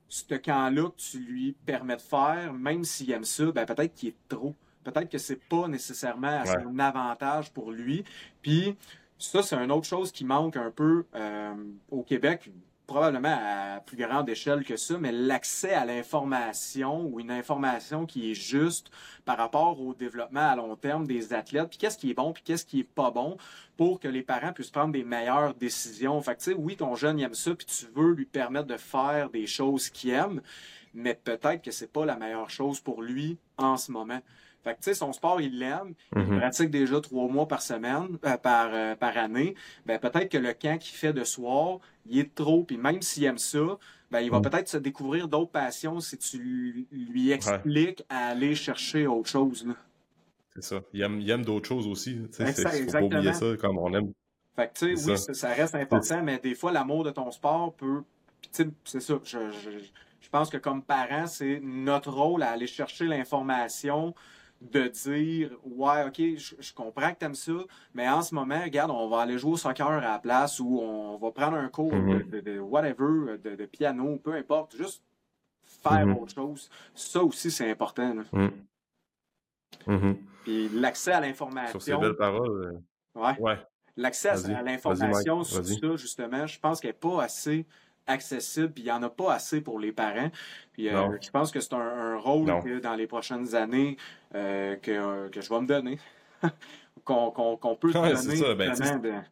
ce camp-là que tu lui permets de faire, même s'il aime ça, ben peut-être qu'il est trop peut-être que c'est pas nécessairement un avantage pour lui. Puis ça, c'est une autre chose qui manque un peu euh, au Québec, probablement à plus grande échelle que ça, mais l'accès à l'information ou une information qui est juste par rapport au développement à long terme des athlètes, puis qu'est-ce qui est bon, puis qu'est-ce qui est pas bon pour que les parents puissent prendre des meilleures décisions. Fait que, tu sais, oui, ton jeune aime ça, puis tu veux lui permettre de faire des choses qu'il aime, mais peut-être que c'est pas la meilleure chose pour lui en ce moment. Fait que, tu sais, son sport, il l'aime. Il mhm. pratique déjà trois mois par semaine, euh, par, euh, par année. Ben, peut-être que le camp qu'il fait de soir, il est trop. Puis même s'il aime ça, ben, il va mhm. peut-être se découvrir d'autres passions si tu lui expliques à aller chercher autre chose. C'est ça. Il aime, il aime d'autres choses aussi. Tu sais, faut pas oublier ça comme on aime. Fait que, tu sais, oui, ça. reste important, mais des fois, l'amour de ton sport peut. c'est ça. Je, je, je pense que comme parent, c'est notre rôle à aller chercher l'information de dire Ouais, ok, je, comprends que tu aimes ça, mais en ce moment, regarde, on va aller jouer au soccer à la place ou on va prendre un cours de, mm-hmm. whatever, de, piano, peu importe, juste faire mm-hmm. autre chose. Ça aussi, c'est important. Mm. Mm-hmm. Puis l'accès à l'information. Sur ces belles paroles. Euh, ouais. L'accès à, l'information sur ça, justement, je pense qu'elle n'est pas assez accessible, puis il n'y en a pas assez pour les parents. Puis euh, je pense que c'est un, rôle que dans les prochaines années euh, que, que, je vais me donner. <laughs> qu'on peut se donner. Ça, ben,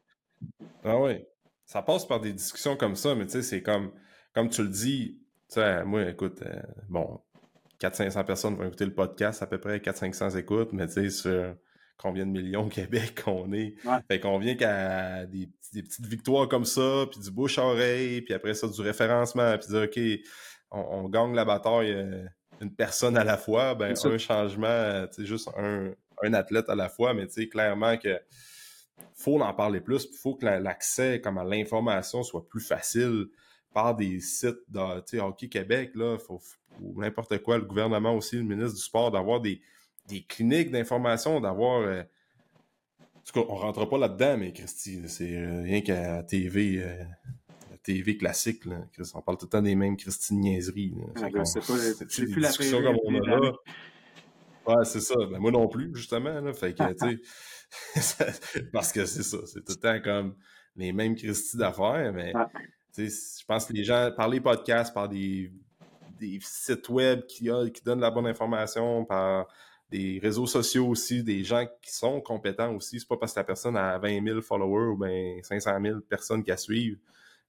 Ah oui. Ça passe par des discussions comme ça, mais tu sais, c'est comme, comme tu le dis, tu sais, moi, écoute, euh, bon, 400-500 personnes vont écouter le podcast, à peu près 400-500 écoutes, mais tu sais, sur combien de millions au Québec <laughs> qu'on est. Fait qu'on vient qu'à des, petites victoires comme ça, puis du bouche à oreille, puis après ça, du référencement, puis dire, OK, on, gagne la bataille euh, une personne à la fois, ben un changement, tu sais, juste un, athlète à la fois, mais tu sais, clairement que faut en parler plus, il faut que l'accès comme à l'information soit plus facile par des sites de tu sais, Hockey Québec, là, faut, ou n'importe quoi, le gouvernement aussi, le ministre du Sport, d'avoir des, des cliniques d'information, d'avoir. Euh, en tout cas, on rentre pas là-dedans, mais Christy, c'est euh, rien qu'à TV. Euh, TV classique, là. on parle tout le temps des mêmes Christine niaiseries. Ah, ben, c'est pas, plus la comme on a là? Ouais, c'est ça. Ben, moi non plus, justement. Là. Fait que, tu sais, <laughs> parce que c'est ça. C'est tout le temps comme les mêmes Christy d'affaires, mais je pense que les gens, par les podcasts, par des, des sites web qui, qui donnent la bonne information, par des réseaux sociaux aussi, des gens qui sont compétents aussi. C'est pas parce que la personne a 20 000 followers ou ben 500 000 personnes qui la suivent.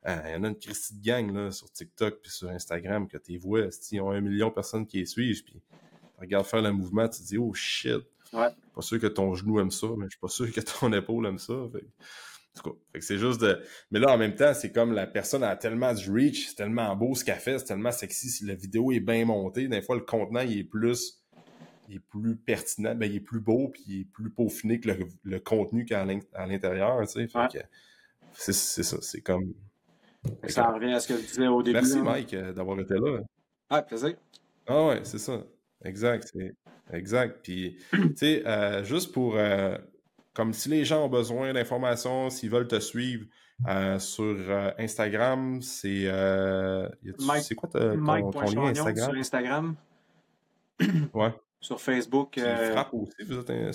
Euh, il y en a une Christie de gang là, sur TikTok puis sur Instagram que tu vois. Ils ont un million de personnes qui les suivent. Puis tu regardes faire le mouvement, tu te dis, oh shit. Ouais. Pas sûr que ton genou aime ça, mais je suis pas sûr que ton épaule aime ça. c'est juste de. Mais là, en même temps, c'est comme la personne a tellement du reach, c'est tellement beau ce qu'elle fait, c'est tellement sexy. Si la vidéo est bien montée, des fois, le contenant, il est plus. Il est plus pertinent, ben, il est plus beau, puis il est plus peaufiné que le, contenu qu'il y a à l'intérieur, tu sais. c'est ça, c'est comme. Ça revient à ce que tu disais au début. Merci, Mike, euh, d'avoir été là. Ah, plaisir. Ah ouais, c'est ça. Exact. Exact. Puis, tu sais, euh, juste pour. Euh, comme si les gens ont besoin d'informations, s'ils veulent te suivre euh, sur Instagram, c'est. c'est quoi ton, lien Instagram? Sur Instagram. ouais. Sur Facebook. Frappe aussi, vous êtes un...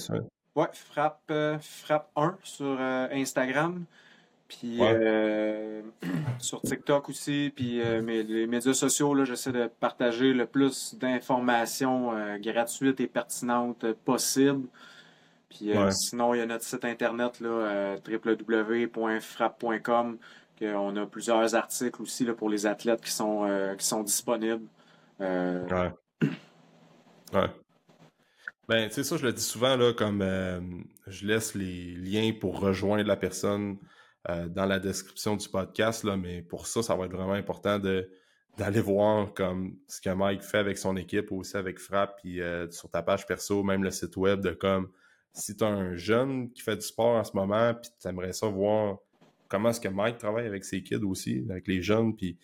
Ouais, Frappe, frappe 1 sur Instagram. Puis euh, <clears throat> sur TikTok aussi, puis euh, les médias sociaux, là, j'essaie de partager le plus d'informations euh, gratuites et pertinentes possibles. Puis sinon, il y a notre site internet là, www.frappe.com, qu'on a plusieurs articles aussi là, pour les athlètes qui sont, qui sont disponibles. Ouais. Ouais. Ben, tu sais, ça, je le dis souvent, là, comme je laisse les liens pour rejoindre la personne euh, dans la description du podcast, là, mais pour ça, ça va être vraiment important de d'aller voir comme ce que Mike fait avec son équipe, aussi avec Frappe, puis euh, sur ta page perso, même le site web, de comme si tu un jeune qui fait du sport en ce moment, puis tu aimerais ça voir comment est-ce que Mike travaille avec ses kids aussi, avec les jeunes, puis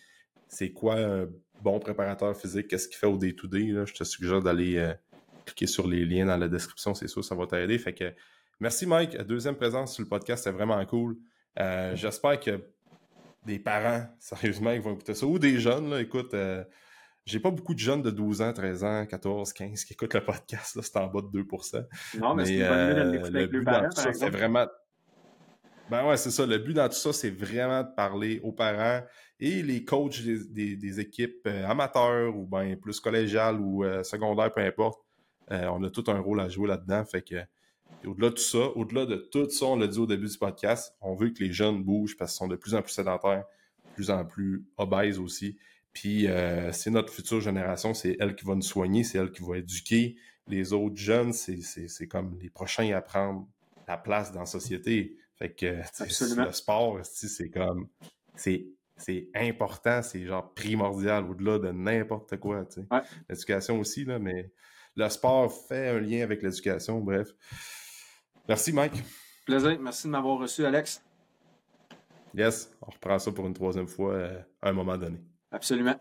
c'est quoi un bon préparateur physique, qu'est-ce qu'il fait au day-to-day, je te suggère d'aller euh, cliquer sur les liens dans la description, c'est sûr, ça va t'aider. Fait que merci Mike, deuxième présence sur le podcast, c'est vraiment cool. Euh, j'espère que des parents, <laughs> sérieusement, ils vont écouter ça. Ou des jeunes, là, écoute, euh, j'ai pas beaucoup de jeunes de 12 ans, 13 ans, 14, 15 qui écoutent le podcast, c'est en bas de 2%. Non, mais, c'est euh, le but dans tout ça, c'est vraiment... Ben ouais, c'est ça. Le but dans tout ça, c'est vraiment de parler aux parents et les coachs des, équipes amateurs ou ben plus collégiales ou secondaires, peu importe. On a tout un rôle à jouer là-dedans. Fait que au-delà de tout ça, au-delà de tout ça, on l'a dit au début du podcast, on veut que les jeunes bougent parce qu'ils sont de plus en plus sédentaires, de plus en plus obèses aussi. Puis euh, c'est notre future génération, c'est elle qui va nous soigner, c'est elle qui va éduquer les autres jeunes, c'est comme les prochains à prendre la place dans la société. Fait que le sport, c'est comme c'est c'est important, c'est genre primordial au-delà de n'importe quoi. L'éducation aussi, là, mais le sport fait un lien avec l'éducation, bref. Merci, Mike. Plaisir. Merci de m'avoir reçu, Alex. Yes, on reprend ça pour une troisième fois euh, à un moment donné. Absolument.